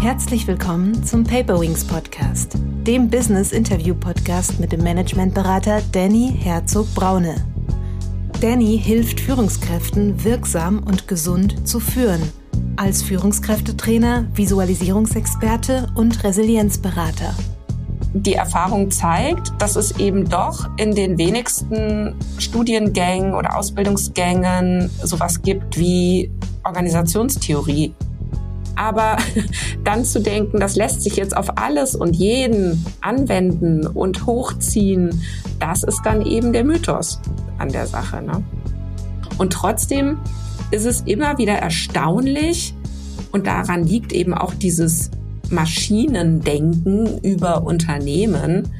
Herzlich willkommen zum Paperwings Podcast, dem Business Interview Podcast mit dem Managementberater Danny Herzog Braune. Danny hilft Führungskräften wirksam und gesund zu führen. Als Führungskräftetrainer, Visualisierungsexperte und Resilienzberater. Die Erfahrung zeigt, dass es eben doch in den wenigsten Studiengängen oder Ausbildungsgängen sowas gibt wie Organisationstheorie aber dann zu denken, das lässt sich jetzt auf alles und jeden anwenden und hochziehen, das ist dann eben der Mythos an der Sache. Ne? Und trotzdem ist es immer wieder erstaunlich und daran liegt eben auch dieses Maschinendenken über Unternehmen,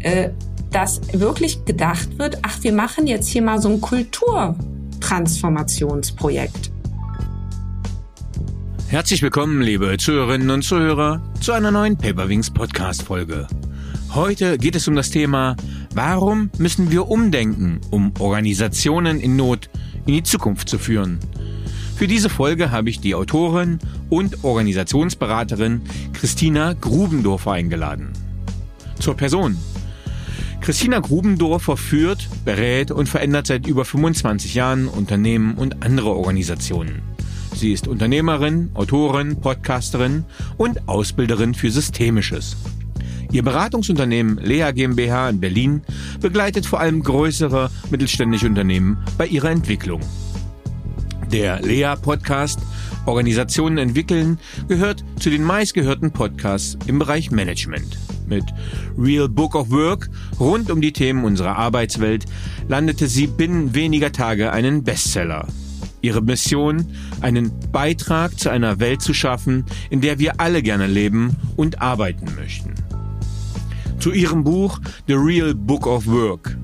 äh, dass wirklich gedacht wird, ach, wir machen jetzt hier mal so ein Kulturtransformationsprojekt. Herzlich willkommen, liebe Zuhörerinnen und Zuhörer, zu einer neuen Paperwings Podcast Folge. Heute geht es um das Thema, warum müssen wir umdenken, um Organisationen in Not in die Zukunft zu führen? Für diese Folge habe ich die Autorin und Organisationsberaterin Christina Grubendorfer eingeladen. Zur Person. Christina Grubendorfer führt, berät und verändert seit über 25 Jahren Unternehmen und andere Organisationen. Sie ist Unternehmerin, Autorin, Podcasterin und Ausbilderin für Systemisches. Ihr Beratungsunternehmen Lea GmbH in Berlin begleitet vor allem größere mittelständische Unternehmen bei ihrer Entwicklung. Der Lea Podcast Organisationen entwickeln gehört zu den meistgehörten Podcasts im Bereich Management. Mit Real Book of Work rund um die Themen unserer Arbeitswelt landete sie binnen weniger Tage einen Bestseller. Ihre Mission, einen Beitrag zu einer Welt zu schaffen, in der wir alle gerne leben und arbeiten möchten. Zu ihrem Buch The Real Book of Work,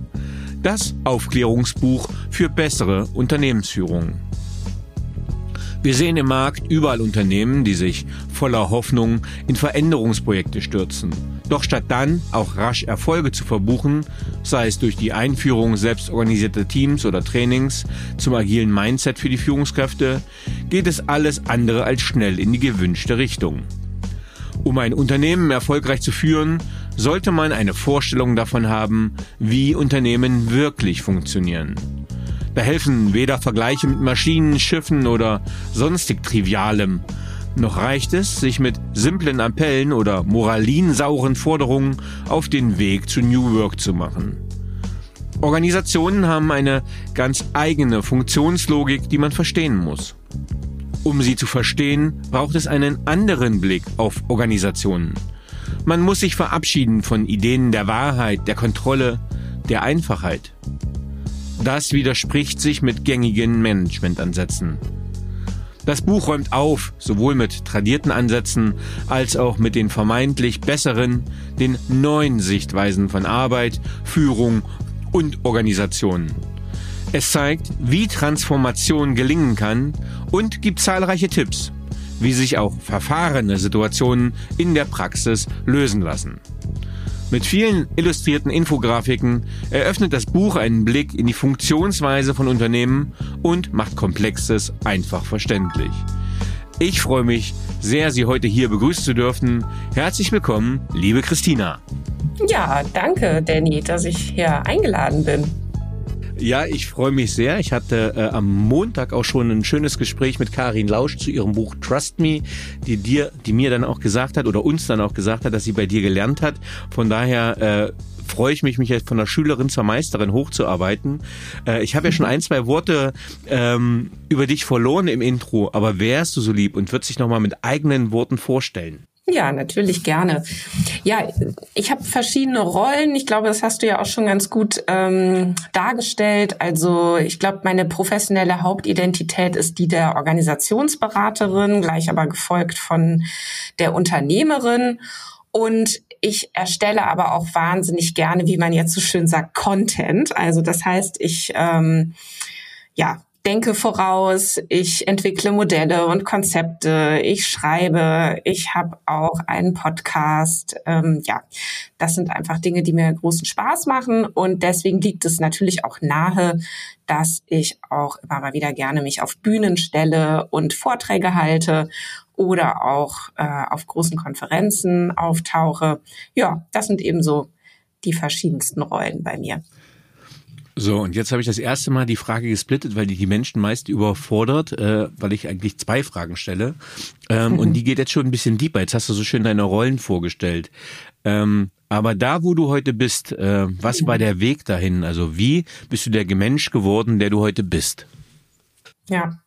das Aufklärungsbuch für bessere Unternehmensführung. Wir sehen im Markt überall Unternehmen, die sich voller Hoffnung in Veränderungsprojekte stürzen. Doch statt dann auch rasch Erfolge zu verbuchen, sei es durch die Einführung selbstorganisierter Teams oder Trainings zum agilen Mindset für die Führungskräfte, geht es alles andere als schnell in die gewünschte Richtung. Um ein Unternehmen erfolgreich zu führen, sollte man eine Vorstellung davon haben, wie Unternehmen wirklich funktionieren. Da helfen weder Vergleiche mit Maschinen, Schiffen oder sonstig Trivialem. Noch reicht es, sich mit simplen Appellen oder moralinsauren Forderungen auf den Weg zu New Work zu machen. Organisationen haben eine ganz eigene Funktionslogik, die man verstehen muss. Um sie zu verstehen, braucht es einen anderen Blick auf Organisationen. Man muss sich verabschieden von Ideen der Wahrheit, der Kontrolle, der Einfachheit. Das widerspricht sich mit gängigen Managementansätzen. Das Buch räumt auf, sowohl mit tradierten Ansätzen als auch mit den vermeintlich besseren, den neuen Sichtweisen von Arbeit, Führung und Organisation. Es zeigt, wie Transformation gelingen kann und gibt zahlreiche Tipps, wie sich auch verfahrene Situationen in der Praxis lösen lassen. Mit vielen illustrierten Infografiken eröffnet das Buch einen Blick in die Funktionsweise von Unternehmen und macht Komplexes einfach verständlich. Ich freue mich sehr, Sie heute hier begrüßen zu dürfen. Herzlich willkommen, liebe Christina. Ja, danke, Danny, dass ich hier eingeladen bin. Ja, ich freue mich sehr. Ich hatte äh, am Montag auch schon ein schönes Gespräch mit Karin Lausch zu ihrem Buch Trust Me, die dir, die mir dann auch gesagt hat oder uns dann auch gesagt hat, dass sie bei dir gelernt hat. Von daher äh, freue ich mich, mich jetzt von der Schülerin zur Meisterin hochzuarbeiten. Äh, ich habe ja schon ein, zwei Worte ähm, über dich verloren im Intro, aber wärst du so lieb und würdest dich nochmal mit eigenen Worten vorstellen? Ja, natürlich gerne. Ja, ich habe verschiedene Rollen. Ich glaube, das hast du ja auch schon ganz gut ähm, dargestellt. Also ich glaube, meine professionelle Hauptidentität ist die der Organisationsberaterin, gleich aber gefolgt von der Unternehmerin. Und ich erstelle aber auch wahnsinnig gerne, wie man jetzt so schön sagt, Content. Also das heißt, ich ähm, ja denke voraus, ich entwickle Modelle und Konzepte, ich schreibe, ich habe auch einen Podcast. Ähm, ja, das sind einfach Dinge, die mir großen Spaß machen und deswegen liegt es natürlich auch nahe, dass ich auch immer mal wieder gerne mich auf Bühnen stelle und Vorträge halte oder auch äh, auf großen Konferenzen auftauche. Ja, das sind eben so die verschiedensten Rollen bei mir. So, und jetzt habe ich das erste Mal die Frage gesplittet, weil die die Menschen meist überfordert, äh, weil ich eigentlich zwei Fragen stelle. Ähm. Und die geht jetzt schon ein bisschen deeper. Jetzt hast du so schön deine Rollen vorgestellt. Ähm, aber da, wo du heute bist, äh, was war der Weg dahin? Also wie bist du der Mensch geworden, der du heute bist? Ja.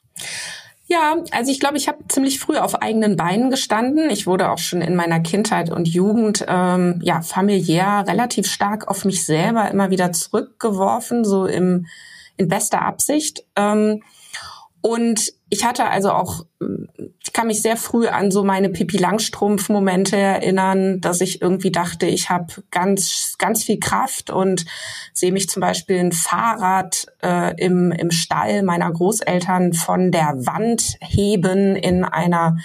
Ja, also ich glaube, ich habe ziemlich früh auf eigenen Beinen gestanden. Ich wurde auch schon in meiner Kindheit und Jugend ähm, ja familiär relativ stark auf mich selber immer wieder zurückgeworfen, so im in bester Absicht. Ähm, und ich hatte also auch, ich kann mich sehr früh an so meine Pippi Langstrumpf-Momente erinnern, dass ich irgendwie dachte, ich habe ganz, ganz viel Kraft und sehe mich zum Beispiel ein Fahrrad äh, im, im Stall meiner Großeltern von der Wand heben in einer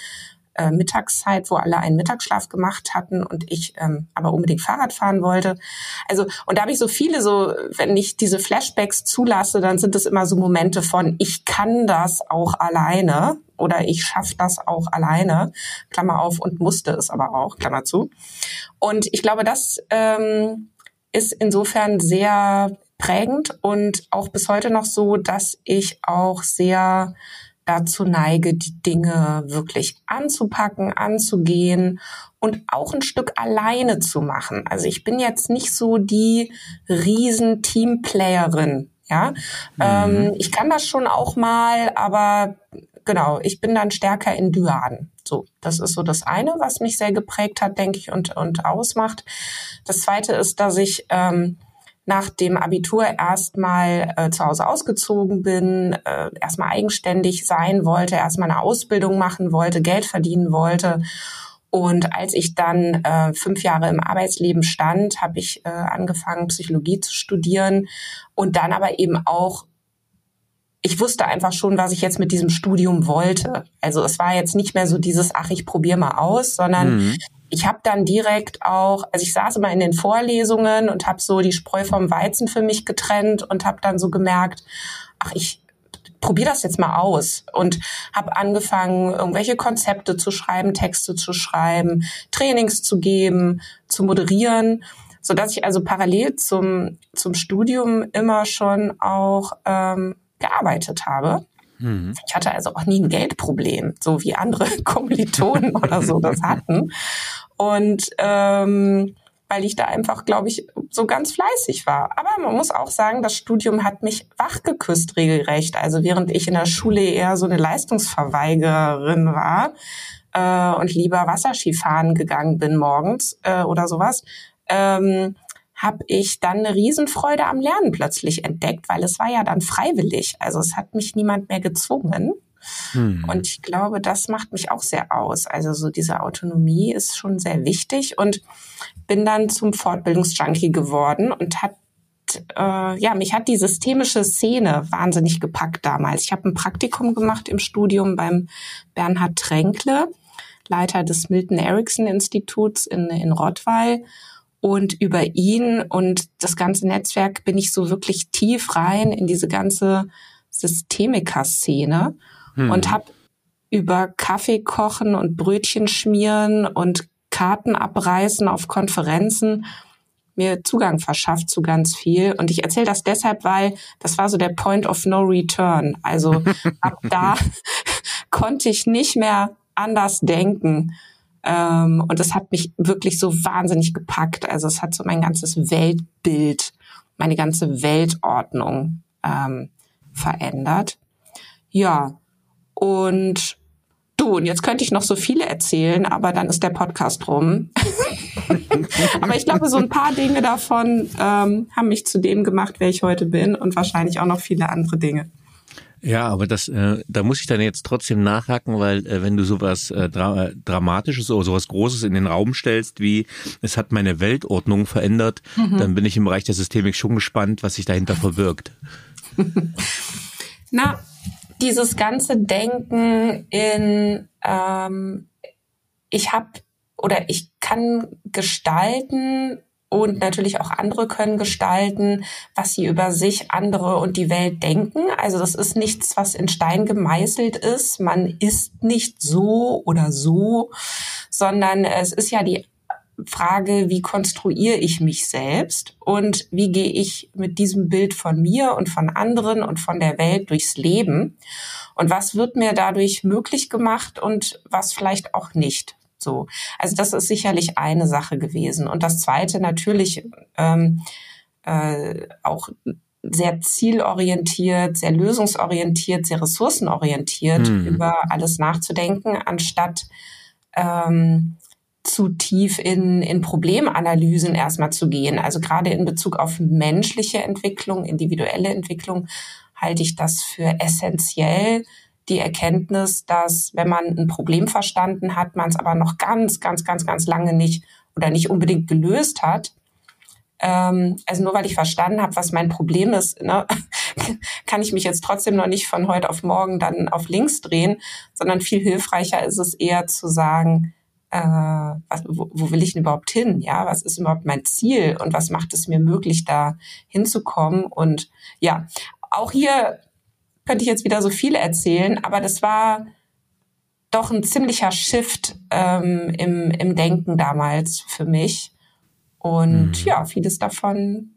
äh, Mittagszeit, wo alle einen Mittagsschlaf gemacht hatten und ich ähm, aber unbedingt Fahrrad fahren wollte. Also und da habe ich so viele so, wenn ich diese Flashbacks zulasse, dann sind es immer so Momente von ich kann das auch alleine oder ich schaffe das auch alleine, Klammer auf und musste es aber auch, Klammer zu. Und ich glaube, das ähm, ist insofern sehr prägend und auch bis heute noch so, dass ich auch sehr dazu neige, die Dinge wirklich anzupacken, anzugehen und auch ein Stück alleine zu machen. Also ich bin jetzt nicht so die riesen Teamplayerin. Ja, mhm. ähm, ich kann das schon auch mal, aber genau, ich bin dann stärker in Dyaden. So, das ist so das eine, was mich sehr geprägt hat, denke ich, und, und ausmacht. Das zweite ist, dass ich ähm, nach dem Abitur erstmal äh, zu Hause ausgezogen bin, äh, erstmal eigenständig sein wollte, erstmal eine Ausbildung machen wollte, Geld verdienen wollte. Und als ich dann äh, fünf Jahre im Arbeitsleben stand, habe ich äh, angefangen, Psychologie zu studieren und dann aber eben auch ich wusste einfach schon, was ich jetzt mit diesem Studium wollte. Also es war jetzt nicht mehr so dieses, ach, ich probiere mal aus, sondern mhm ich habe dann direkt auch, also ich saß immer in den Vorlesungen und habe so die Spreu vom Weizen für mich getrennt und habe dann so gemerkt, ach, ich probiere das jetzt mal aus und habe angefangen, irgendwelche Konzepte zu schreiben, Texte zu schreiben, Trainings zu geben, zu moderieren, so dass ich also parallel zum zum Studium immer schon auch ähm, gearbeitet habe. Mhm. Ich hatte also auch nie ein Geldproblem, so wie andere Kommilitonen oder so das hatten. Und ähm, weil ich da einfach, glaube ich, so ganz fleißig war. Aber man muss auch sagen, das Studium hat mich wachgeküsst regelrecht. Also während ich in der Schule eher so eine Leistungsverweigerin war äh, und lieber Wasserskifahren gegangen bin morgens äh, oder sowas, ähm, habe ich dann eine Riesenfreude am Lernen plötzlich entdeckt, weil es war ja dann freiwillig. Also es hat mich niemand mehr gezwungen. Hm. Und ich glaube, das macht mich auch sehr aus. Also so diese Autonomie ist schon sehr wichtig und bin dann zum Fortbildungsjunkie geworden und hat äh, ja, mich hat die systemische Szene wahnsinnig gepackt damals. Ich habe ein Praktikum gemacht im Studium beim Bernhard Tränkle, Leiter des Milton Erickson Instituts in, in Rottweil. Und über ihn und das ganze Netzwerk bin ich so wirklich tief rein in diese ganze Systemiker-Szene hm. und habe über Kaffee kochen und Brötchen schmieren und Karten abreißen auf Konferenzen mir Zugang verschafft zu ganz viel. Und ich erzähle das deshalb, weil das war so der Point of No Return. Also ab da konnte ich nicht mehr anders denken. Ähm, und das hat mich wirklich so wahnsinnig gepackt. Also es hat so mein ganzes Weltbild, meine ganze Weltordnung ähm, verändert. Ja, und du, und jetzt könnte ich noch so viele erzählen, aber dann ist der Podcast rum. aber ich glaube, so ein paar Dinge davon ähm, haben mich zu dem gemacht, wer ich heute bin und wahrscheinlich auch noch viele andere Dinge. Ja, aber das, äh, da muss ich dann jetzt trotzdem nachhaken, weil äh, wenn du sowas äh, Dra Dramatisches oder sowas Großes in den Raum stellst, wie es hat meine Weltordnung verändert, mhm. dann bin ich im Bereich der Systemik schon gespannt, was sich dahinter verbirgt. Na, dieses ganze Denken in, ähm, ich habe oder ich kann gestalten und natürlich auch andere können gestalten, was sie über sich, andere und die Welt denken. Also das ist nichts, was in Stein gemeißelt ist. Man ist nicht so oder so, sondern es ist ja die Frage, wie konstruiere ich mich selbst und wie gehe ich mit diesem Bild von mir und von anderen und von der Welt durchs Leben und was wird mir dadurch möglich gemacht und was vielleicht auch nicht. So, also das ist sicherlich eine Sache gewesen und das zweite natürlich ähm, äh, auch sehr zielorientiert, sehr lösungsorientiert, sehr ressourcenorientiert mhm. über alles nachzudenken, anstatt ähm, zu tief in, in Problemanalysen erstmal zu gehen. Also gerade in Bezug auf menschliche Entwicklung, individuelle Entwicklung, halte ich das für essentiell, die Erkenntnis, dass wenn man ein Problem verstanden hat, man es aber noch ganz, ganz, ganz, ganz lange nicht oder nicht unbedingt gelöst hat. Ähm, also nur weil ich verstanden habe, was mein Problem ist, ne, kann ich mich jetzt trotzdem noch nicht von heute auf morgen dann auf links drehen, sondern viel hilfreicher ist es eher zu sagen, äh, was, wo, wo will ich denn überhaupt hin? Ja, was ist überhaupt mein Ziel und was macht es mir möglich, da hinzukommen? Und ja, auch hier könnte ich jetzt wieder so viel erzählen, aber das war doch ein ziemlicher Shift ähm, im, im Denken damals für mich. Und mhm. ja, vieles davon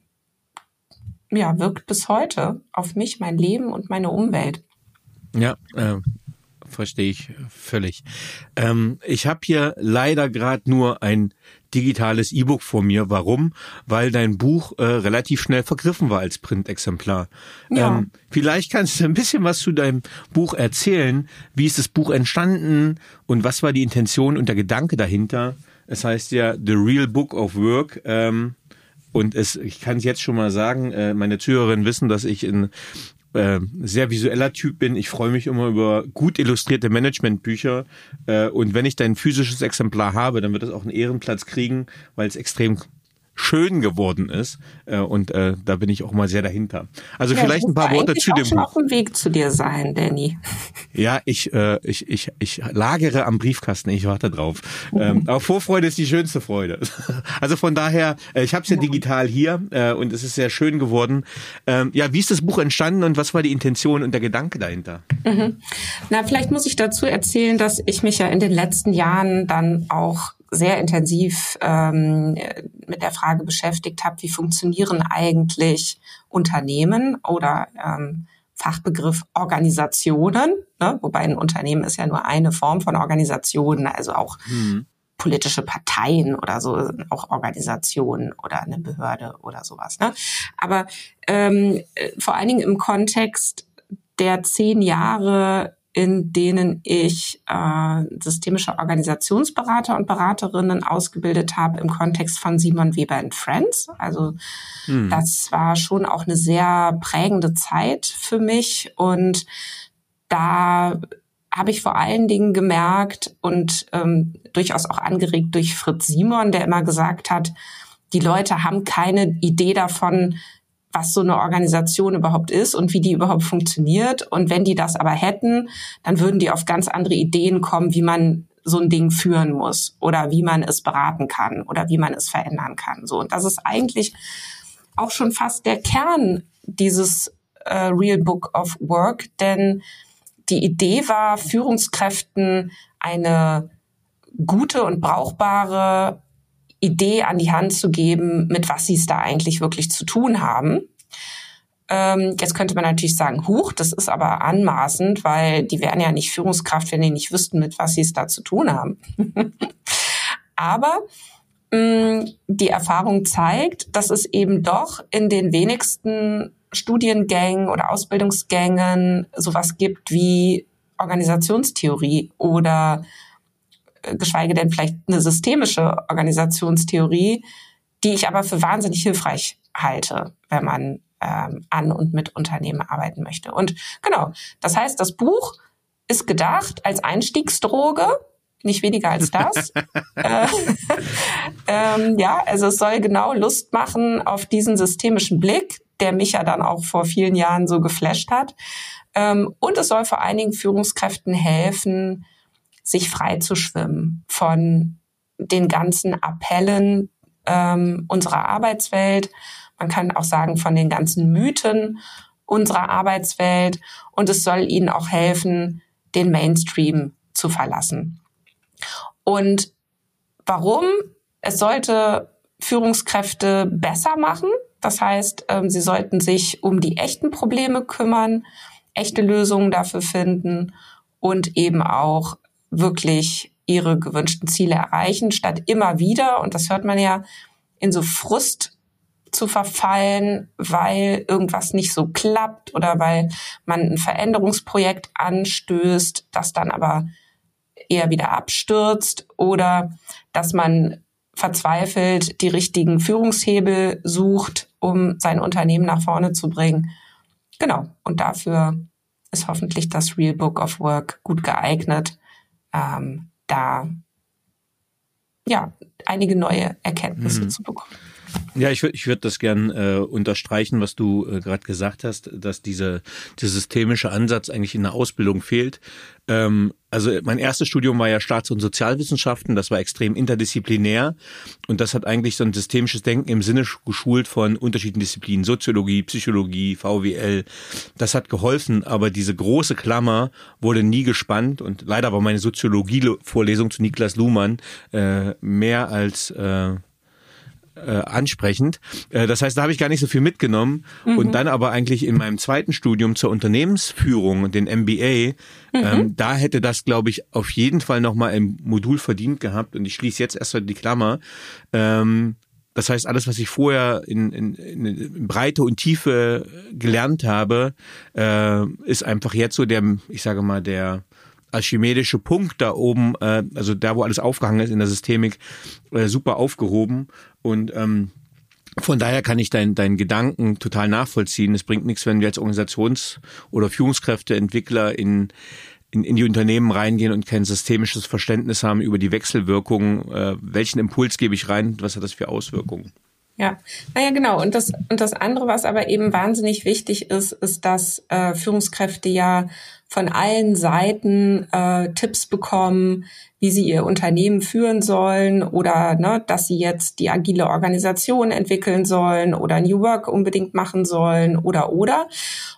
ja, wirkt bis heute auf mich, mein Leben und meine Umwelt. Ja, äh, verstehe ich völlig. Ähm, ich habe hier leider gerade nur ein digitales E-Book vor mir. Warum? Weil dein Buch äh, relativ schnell vergriffen war als Printexemplar. Ja. Ähm, vielleicht kannst du ein bisschen was zu deinem Buch erzählen. Wie ist das Buch entstanden und was war die Intention und der Gedanke dahinter? Es heißt ja The Real Book of Work. Ähm, und es, ich kann es jetzt schon mal sagen, äh, meine Zuhörerinnen wissen, dass ich in äh, sehr visueller Typ bin. Ich freue mich immer über gut illustrierte Managementbücher. Äh, und wenn ich dein physisches Exemplar habe, dann wird es auch einen Ehrenplatz kriegen, weil es extrem schön geworden ist. Äh, und äh, da bin ich auch mal sehr dahinter. Also ja, vielleicht ein paar Worte zu dem Buch. auf dem Weg zu dir sein, Danny. Ja, ich, äh, ich, ich, ich lagere am Briefkasten, ich warte drauf. Ähm, aber Vorfreude ist die schönste Freude. Also von daher, äh, ich habe es ja digital hier äh, und es ist sehr schön geworden. Ähm, ja, wie ist das Buch entstanden und was war die Intention und der Gedanke dahinter? Mhm. Na, vielleicht muss ich dazu erzählen, dass ich mich ja in den letzten Jahren dann auch sehr intensiv ähm, mit der Frage beschäftigt habe, wie funktionieren eigentlich Unternehmen oder ähm, Fachbegriff Organisationen, ne? wobei ein Unternehmen ist ja nur eine Form von Organisationen, also auch mhm. politische Parteien oder so, auch Organisationen oder eine Behörde oder sowas. Ne? Aber ähm, vor allen Dingen im Kontext der zehn Jahre in denen ich äh, systemische Organisationsberater und Beraterinnen ausgebildet habe im Kontext von Simon Weber and Friends. Also hm. das war schon auch eine sehr prägende Zeit für mich und da habe ich vor allen Dingen gemerkt und ähm, durchaus auch angeregt durch Fritz Simon, der immer gesagt hat, die Leute haben keine Idee davon, was so eine Organisation überhaupt ist und wie die überhaupt funktioniert. Und wenn die das aber hätten, dann würden die auf ganz andere Ideen kommen, wie man so ein Ding führen muss oder wie man es beraten kann oder wie man es verändern kann. So und das ist eigentlich auch schon fast der Kern dieses äh, Real Book of Work, denn die Idee war, Führungskräften eine gute und brauchbare Idee an die Hand zu geben, mit was sie es da eigentlich wirklich zu tun haben. Ähm, jetzt könnte man natürlich sagen, huch, das ist aber anmaßend, weil die wären ja nicht Führungskraft, wenn die nicht wüssten, mit was sie es da zu tun haben. aber mh, mm, die Erfahrung zeigt, dass es eben doch in den wenigsten Studiengängen oder Ausbildungsgängen sowas gibt wie Organisationstheorie oder geschweige denn vielleicht eine systemische Organisationstheorie, die ich aber für wahnsinnig hilfreich halte, wenn man ähm, an und mit Unternehmen arbeiten möchte. Und genau, das heißt, das Buch ist gedacht als Einstiegsdroge, nicht weniger als das. äh, ähm, ja, also es soll genau Lust machen auf diesen systemischen Blick, der mich ja dann auch vor vielen Jahren so geflasht hat. Ähm, und es soll vor allen Dingen Führungskräften helfen, sich frei zu schwimmen von den ganzen Appellen ähm, unserer Arbeitswelt. Man kann auch sagen von den ganzen Mythen unserer Arbeitswelt. Und es soll ihnen auch helfen, den Mainstream zu verlassen. Und warum? Es sollte Führungskräfte besser machen. Das heißt, ähm, sie sollten sich um die echten Probleme kümmern, echte Lösungen dafür finden und eben auch wirklich ihre gewünschten Ziele erreichen, statt immer wieder, und das hört man ja, in so Frust zu verfallen, weil irgendwas nicht so klappt oder weil man ein Veränderungsprojekt anstößt, das dann aber eher wieder abstürzt oder dass man verzweifelt die richtigen Führungshebel sucht, um sein Unternehmen nach vorne zu bringen. Genau. Und dafür ist hoffentlich das Real Book of Work gut geeignet, ähm, da ja einige neue Erkenntnisse mhm. zu bekommen. Ja, ich würde ich würd das gern äh, unterstreichen, was du äh, gerade gesagt hast, dass diese, dieser systemische Ansatz eigentlich in der Ausbildung fehlt. Ähm, also mein erstes Studium war ja Staats- und Sozialwissenschaften, das war extrem interdisziplinär und das hat eigentlich so ein systemisches Denken im Sinne geschult von unterschiedlichen Disziplinen, Soziologie, Psychologie, VWL. Das hat geholfen, aber diese große Klammer wurde nie gespannt und leider war meine Soziologie-Vorlesung zu Niklas Luhmann äh, mehr als äh, äh, ansprechend. Äh, das heißt, da habe ich gar nicht so viel mitgenommen mhm. und dann aber eigentlich in meinem zweiten Studium zur Unternehmensführung, den MBA, mhm. ähm, da hätte das, glaube ich, auf jeden Fall nochmal ein Modul verdient gehabt und ich schließe jetzt erstmal die Klammer. Ähm, das heißt, alles, was ich vorher in, in, in Breite und Tiefe gelernt habe, äh, ist einfach jetzt so der, ich sage mal, der archimedische Punkt da oben, äh, also da, wo alles aufgehangen ist in der Systemik, äh, super aufgehoben. Und ähm, von daher kann ich deinen dein Gedanken total nachvollziehen. Es bringt nichts, wenn wir als Organisations- oder Führungskräfte, Entwickler in, in, in die Unternehmen reingehen und kein systemisches Verständnis haben über die Wechselwirkungen. Äh, welchen Impuls gebe ich rein? Was hat das für Auswirkungen? Ja, naja, genau. Und das, und das andere, was aber eben wahnsinnig wichtig ist, ist, dass äh, Führungskräfte ja von allen Seiten äh, Tipps bekommen, wie sie ihr Unternehmen führen sollen oder ne, dass sie jetzt die agile Organisation entwickeln sollen oder New Work unbedingt machen sollen oder oder.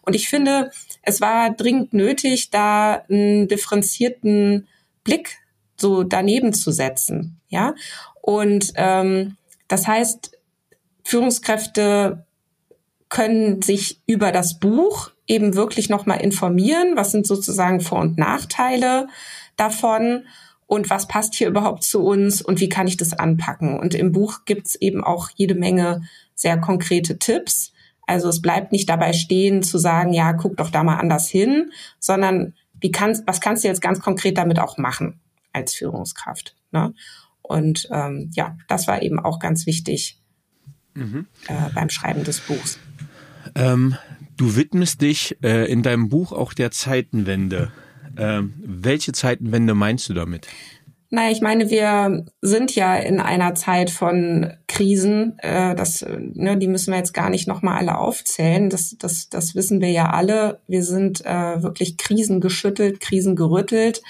Und ich finde, es war dringend nötig, da einen differenzierten Blick so daneben zu setzen. Ja, und ähm, das heißt, Führungskräfte können sich über das Buch eben wirklich nochmal informieren, was sind sozusagen Vor- und Nachteile davon und was passt hier überhaupt zu uns und wie kann ich das anpacken. Und im Buch gibt's eben auch jede Menge sehr konkrete Tipps. Also es bleibt nicht dabei stehen zu sagen, ja, guck doch da mal anders hin, sondern wie kannst, was kannst du jetzt ganz konkret damit auch machen als Führungskraft. Ne? Und ähm, ja, das war eben auch ganz wichtig mhm. äh, beim Schreiben des Buchs. Ähm, Du widmest dich äh, in deinem Buch auch der Zeitenwende. Ähm, welche Zeitenwende meinst du damit? Naja, ich meine, wir sind ja in einer Zeit von Krisen. Äh, das, ne, die müssen wir jetzt gar nicht nochmal alle aufzählen. Das, das, das wissen wir ja alle. Wir sind äh, wirklich krisengeschüttelt, krisengerüttelt.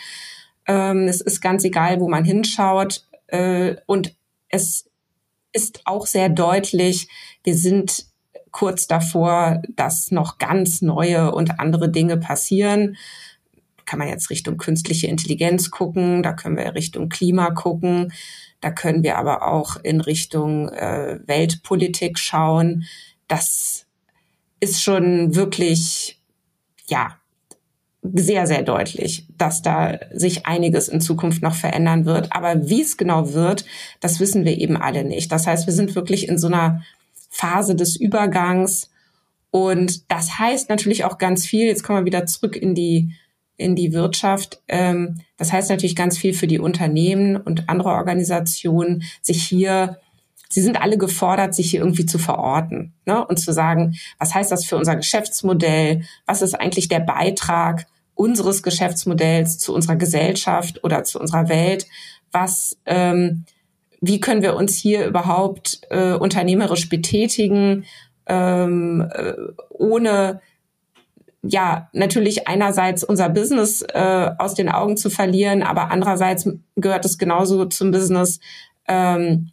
Ähm, es ist ganz egal, wo man hinschaut. Äh, und es ist auch sehr deutlich, wir sind kurz davor, dass noch ganz neue und andere Dinge passieren. Kann man jetzt Richtung künstliche Intelligenz gucken, da können wir Richtung Klima gucken, da können wir aber auch in Richtung äh, Weltpolitik schauen. Das ist schon wirklich, ja, sehr, sehr deutlich, dass da sich einiges in Zukunft noch verändern wird. Aber wie es genau wird, das wissen wir eben alle nicht. Das heißt, wir sind wirklich in so einer Phase des Übergangs. Und das heißt natürlich auch ganz viel, jetzt kommen wir wieder zurück in die, in die Wirtschaft. Ähm, das heißt natürlich ganz viel für die Unternehmen und andere Organisationen, sich hier, sie sind alle gefordert, sich hier irgendwie zu verorten ne? und zu sagen, was heißt das für unser Geschäftsmodell? Was ist eigentlich der Beitrag unseres Geschäftsmodells zu unserer Gesellschaft oder zu unserer Welt? Was, ähm, wie können wir uns hier überhaupt äh, unternehmerisch betätigen, ähm, äh, ohne ja, natürlich einerseits unser Business äh, aus den Augen zu verlieren, aber andererseits gehört es genauso zum Business, ähm,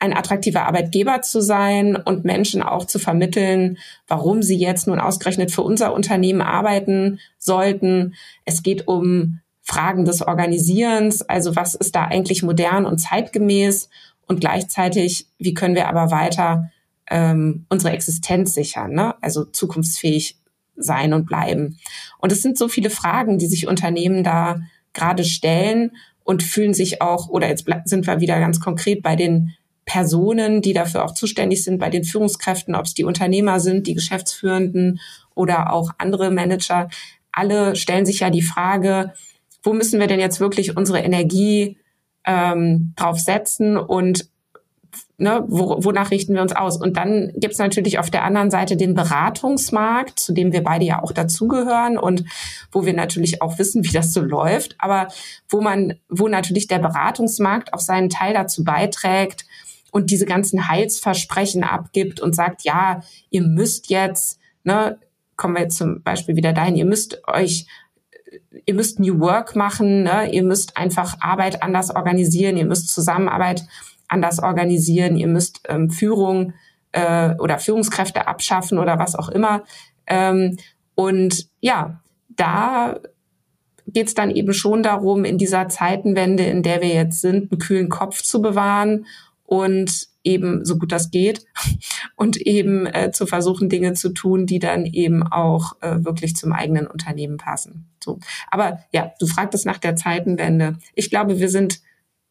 ein attraktiver Arbeitgeber zu sein und Menschen auch zu vermitteln, warum sie jetzt nun ausgerechnet für unser Unternehmen arbeiten sollten. Es geht um Fragen des Organisierens, also was ist da eigentlich modern und zeitgemäß und gleichzeitig, wie können wir aber weiter ähm, unsere Existenz sichern, ne? also zukunftsfähig sein und bleiben. Und es sind so viele Fragen, die sich Unternehmen da gerade stellen und fühlen sich auch, oder jetzt sind wir wieder ganz konkret bei den Personen, die dafür auch zuständig sind, bei den Führungskräften, ob es die Unternehmer sind, die Geschäftsführenden oder auch andere Manager. Alle stellen sich ja die Frage, wo müssen wir denn jetzt wirklich unsere Energie ähm, drauf setzen und ne, wo, wonach richten wir uns aus? Und dann gibt's natürlich auf der anderen Seite den Beratungsmarkt, zu dem wir beide ja auch dazugehören und wo wir natürlich auch wissen, wie das so läuft, aber wo man, wo natürlich der Beratungsmarkt auch seinen Teil dazu beiträgt und diese ganzen Heilsversprechen abgibt und sagt, ja, ihr müsst jetzt, ne, kommen wir jetzt zum Beispiel wieder dahin, ihr müsst euch ihr müsst New Work machen, ne? ihr müsst einfach Arbeit anders organisieren, ihr müsst Zusammenarbeit anders organisieren, ihr müsst ähm, Führung äh, oder Führungskräfte abschaffen oder was auch immer. Ähm, und ja, da geht es dann eben schon darum, in dieser Zeitenwende, in der wir jetzt sind, einen kühlen Kopf zu bewahren und eben so gut das geht und eben äh, zu versuchen, Dinge zu tun, die dann eben auch äh, wirklich zum eigenen Unternehmen passen. So. Aber ja, du fragtest nach der Zeitenwende. Ich glaube, wir sind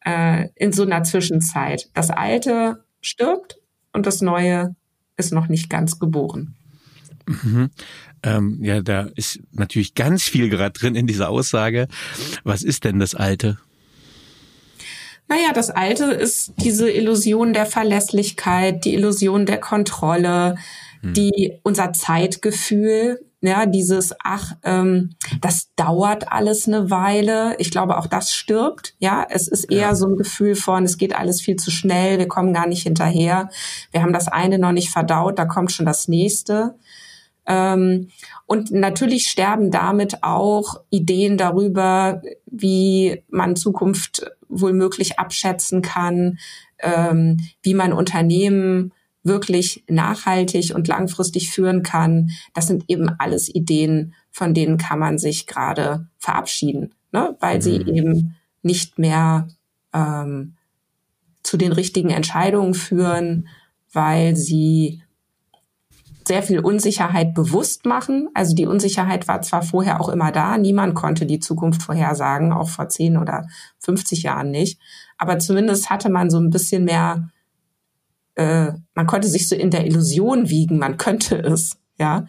äh, in so einer Zwischenzeit. Das Alte stirbt und das Neue ist noch nicht ganz geboren. Mhm. Ähm, ja, da ist natürlich ganz viel gerade drin in dieser Aussage. Was ist denn das Alte? Naja, das Alte ist diese Illusion der Verlässlichkeit, die Illusion der Kontrolle, hm. die unser Zeitgefühl, ja, dieses, ach, ähm, das dauert alles eine Weile. Ich glaube, auch das stirbt. Ja, es ist eher ja. so ein Gefühl von, es geht alles viel zu schnell, wir kommen gar nicht hinterher. Wir haben das eine noch nicht verdaut, da kommt schon das nächste. Ähm, und natürlich sterben damit auch Ideen darüber, wie man Zukunft wohl möglich abschätzen kann, ähm, wie man Unternehmen wirklich nachhaltig und langfristig führen kann. Das sind eben alles Ideen, von denen kann man sich gerade verabschieden, ne? weil mhm. sie eben nicht mehr ähm, zu den richtigen Entscheidungen führen, weil sie sehr viel Unsicherheit bewusst machen. Also die Unsicherheit war zwar vorher auch immer da, niemand konnte die Zukunft vorhersagen, auch vor 10 oder 50 Jahren nicht, aber zumindest hatte man so ein bisschen mehr äh, man konnte sich so in der Illusion wiegen, man könnte es, ja.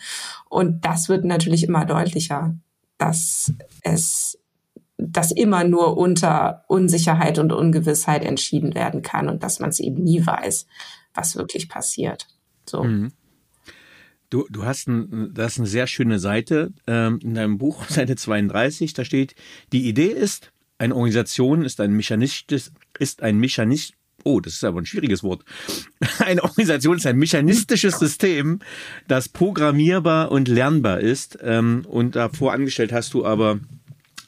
Und das wird natürlich immer deutlicher, dass es, dass immer nur unter Unsicherheit und Ungewissheit entschieden werden kann und dass man es eben nie weiß, was wirklich passiert. So. Mhm. Du, du hast ein, das ist eine sehr schöne Seite ähm, in deinem Buch, Seite 32, da steht, die Idee ist, eine Organisation ist ein Mechanismus, ist ein Mechanismus, oh, das ist aber ein schwieriges Wort. Eine Organisation ist ein mechanistisches System, das programmierbar und lernbar ist. Ähm, und davor angestellt hast du aber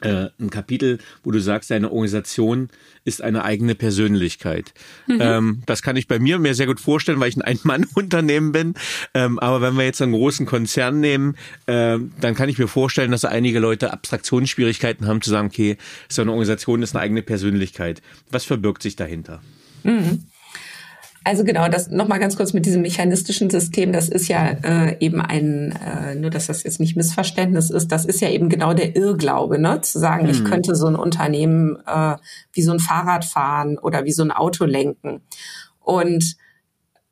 äh, ein Kapitel, wo du sagst, deine Organisation ist eine eigene Persönlichkeit. Mhm. Ähm, das kann ich bei mir mir sehr gut vorstellen, weil ich ein Ein-Mann-Unternehmen bin. Ähm, aber wenn wir jetzt einen großen Konzern nehmen, äh, dann kann ich mir vorstellen, dass einige Leute Abstraktionsschwierigkeiten haben zu sagen, okay, so eine Organisation ist eine eigene Persönlichkeit. Was verbirgt sich dahinter? Mhm. Also genau, das nochmal ganz kurz mit diesem mechanistischen System, das ist ja äh, eben ein, äh, nur dass das jetzt nicht Missverständnis ist, das ist ja eben genau der Irrglaube, ne? Zu sagen, mhm. ich könnte so ein Unternehmen äh, wie so ein Fahrrad fahren oder wie so ein Auto lenken. Und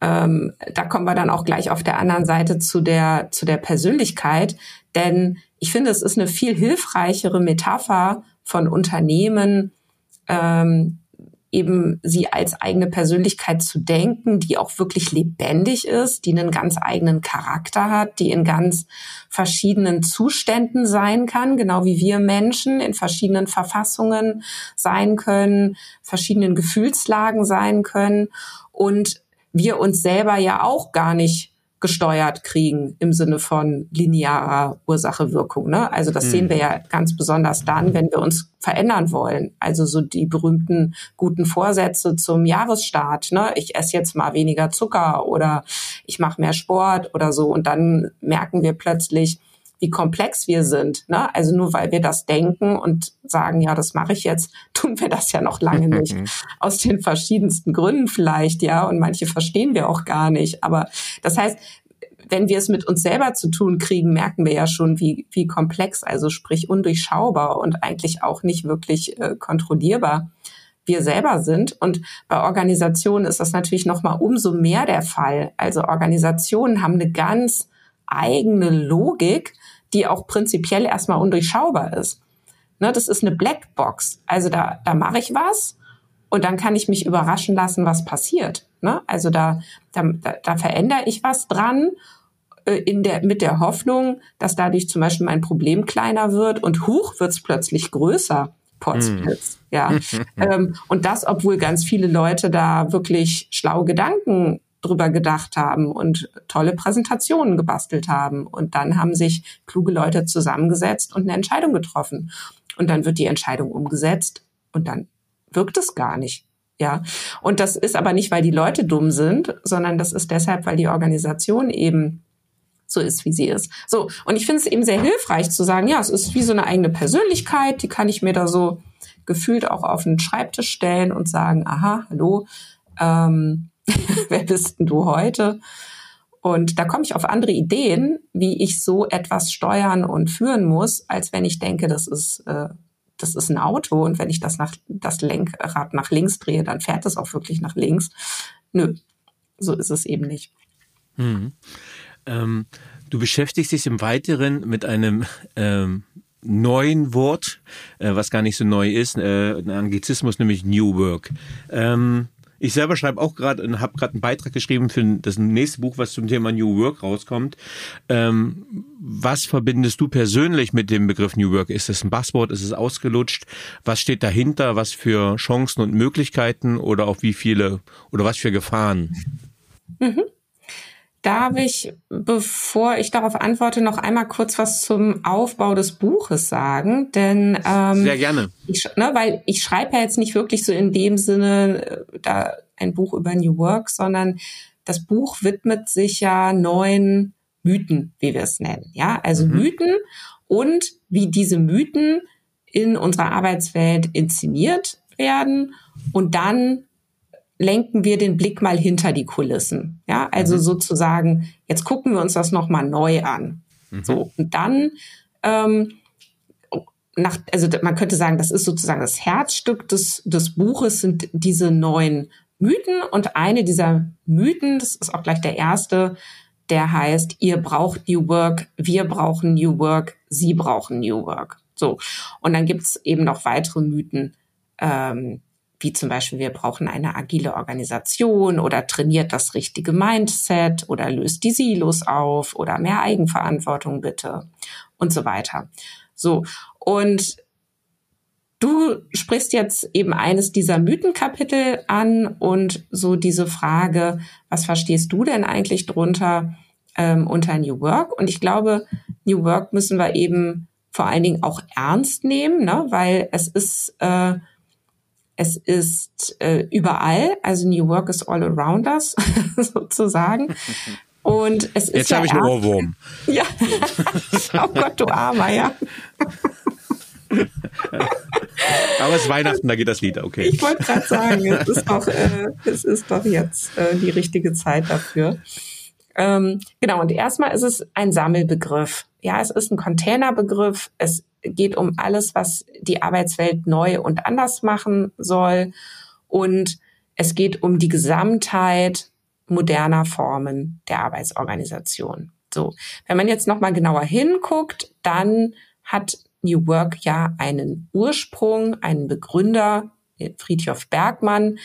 ähm, da kommen wir dann auch gleich auf der anderen Seite zu der, zu der Persönlichkeit. Denn ich finde, es ist eine viel hilfreichere Metapher von Unternehmen, ähm, eben sie als eigene Persönlichkeit zu denken, die auch wirklich lebendig ist, die einen ganz eigenen Charakter hat, die in ganz verschiedenen Zuständen sein kann, genau wie wir Menschen in verschiedenen Verfassungen sein können, verschiedenen Gefühlslagen sein können. Und wir uns selber ja auch gar nicht gesteuert kriegen im Sinne von linearer Ursache-Wirkung. Ne? Also das mhm. sehen wir ja ganz besonders dann, wenn wir uns verändern wollen. Also so die berühmten guten Vorsätze zum Jahresstart. Ne? Ich esse jetzt mal weniger Zucker oder ich mache mehr Sport oder so. Und dann merken wir plötzlich, wie komplex wir sind. Ne? Also nur weil wir das denken und sagen, ja, das mache ich jetzt, tun wir das ja noch lange nicht. Aus den verschiedensten Gründen vielleicht, ja. Und manche verstehen wir auch gar nicht. Aber das heißt, wenn wir es mit uns selber zu tun kriegen, merken wir ja schon, wie, wie komplex, also sprich undurchschaubar und eigentlich auch nicht wirklich äh, kontrollierbar wir selber sind. Und bei Organisationen ist das natürlich noch mal umso mehr der Fall. Also Organisationen haben eine ganz eigene Logik, die auch prinzipiell erstmal undurchschaubar ist. Ne, das ist eine Blackbox. Also da, da mache ich was und dann kann ich mich überraschen lassen, was passiert. Ne? Also da, da, da verändere ich was dran äh, in der, mit der Hoffnung, dass dadurch zum Beispiel mein Problem kleiner wird und hoch wird es plötzlich größer. Potsblitz, mm. ja. ähm, und das, obwohl ganz viele Leute da wirklich schlaue Gedanken drüber gedacht haben und tolle Präsentationen gebastelt haben. Und dann haben sich kluge Leute zusammengesetzt und eine Entscheidung getroffen. Und dann wird die Entscheidung umgesetzt und dann wirkt es gar nicht. Ja. Und das ist aber nicht, weil die Leute dumm sind, sondern das ist deshalb, weil die Organisation eben so ist, wie sie ist. So. Und ich finde es eben sehr hilfreich zu sagen, ja, es ist wie so eine eigene Persönlichkeit, die kann ich mir da so gefühlt auch auf den Schreibtisch stellen und sagen, aha, hallo, ähm, wer bist denn du heute? Und da komme ich auf andere Ideen, wie ich so etwas steuern und führen muss, als wenn ich denke, das ist, äh, das ist ein Auto und wenn ich das, nach, das Lenkrad nach links drehe, dann fährt es auch wirklich nach links. Nö, so ist es eben nicht. Hm. Ähm, du beschäftigst dich im Weiteren mit einem ähm, neuen Wort, äh, was gar nicht so neu ist, äh, ein Anglizismus, nämlich New Work. Ähm, ich selber schreibe auch gerade und habe gerade einen Beitrag geschrieben für das nächste Buch, was zum Thema New Work rauskommt. Ähm, was verbindest du persönlich mit dem Begriff New Work? Ist es ein Buzzword? Ist es ausgelutscht? Was steht dahinter? Was für Chancen und Möglichkeiten oder auch wie viele oder was für Gefahren? Mhm. Darf ich, bevor ich darauf antworte, noch einmal kurz was zum Aufbau des Buches sagen? Denn ähm, sehr gerne, ich, ne, weil ich schreibe ja jetzt nicht wirklich so in dem Sinne äh, da ein Buch über New Work, sondern das Buch widmet sich ja neuen Mythen, wie wir es nennen. Ja, also mhm. Mythen und wie diese Mythen in unserer Arbeitswelt inszeniert werden und dann lenken wir den Blick mal hinter die Kulissen. Ja, also mhm. sozusagen, jetzt gucken wir uns das nochmal neu an. Mhm. So, und dann, ähm, nach, also man könnte sagen, das ist sozusagen das Herzstück des, des Buches, sind diese neuen Mythen. Und eine dieser Mythen, das ist auch gleich der erste, der heißt, ihr braucht New Work, wir brauchen New Work, Sie brauchen New Work. So. Und dann gibt's eben noch weitere Mythen, ähm, wie zum Beispiel wir brauchen eine agile Organisation oder trainiert das richtige Mindset oder löst die Silos auf oder mehr Eigenverantwortung bitte und so weiter. So. Und du sprichst jetzt eben eines dieser Mythenkapitel an und so diese Frage, was verstehst du denn eigentlich drunter ähm, unter New Work? Und ich glaube, New Work müssen wir eben vor allen Dingen auch ernst nehmen, ne? weil es ist äh, es ist äh, überall, also New Work is all around us, sozusagen. Und es ist Jetzt ja habe ich einen Ohrwurm. Ja. oh Gott, du Armer, ja. Aber es ist Weihnachten, da geht das Lied, okay. Ich wollte gerade sagen, es ist doch, äh, es ist doch jetzt äh, die richtige Zeit dafür. Ähm, genau, und erstmal ist es ein Sammelbegriff. Ja, es ist ein Containerbegriff. Es geht um alles, was die Arbeitswelt neu und anders machen soll. Und es geht um die Gesamtheit moderner Formen der Arbeitsorganisation. So, wenn man jetzt noch mal genauer hinguckt, dann hat New Work ja einen Ursprung, einen Begründer, Friedhof Bergmann,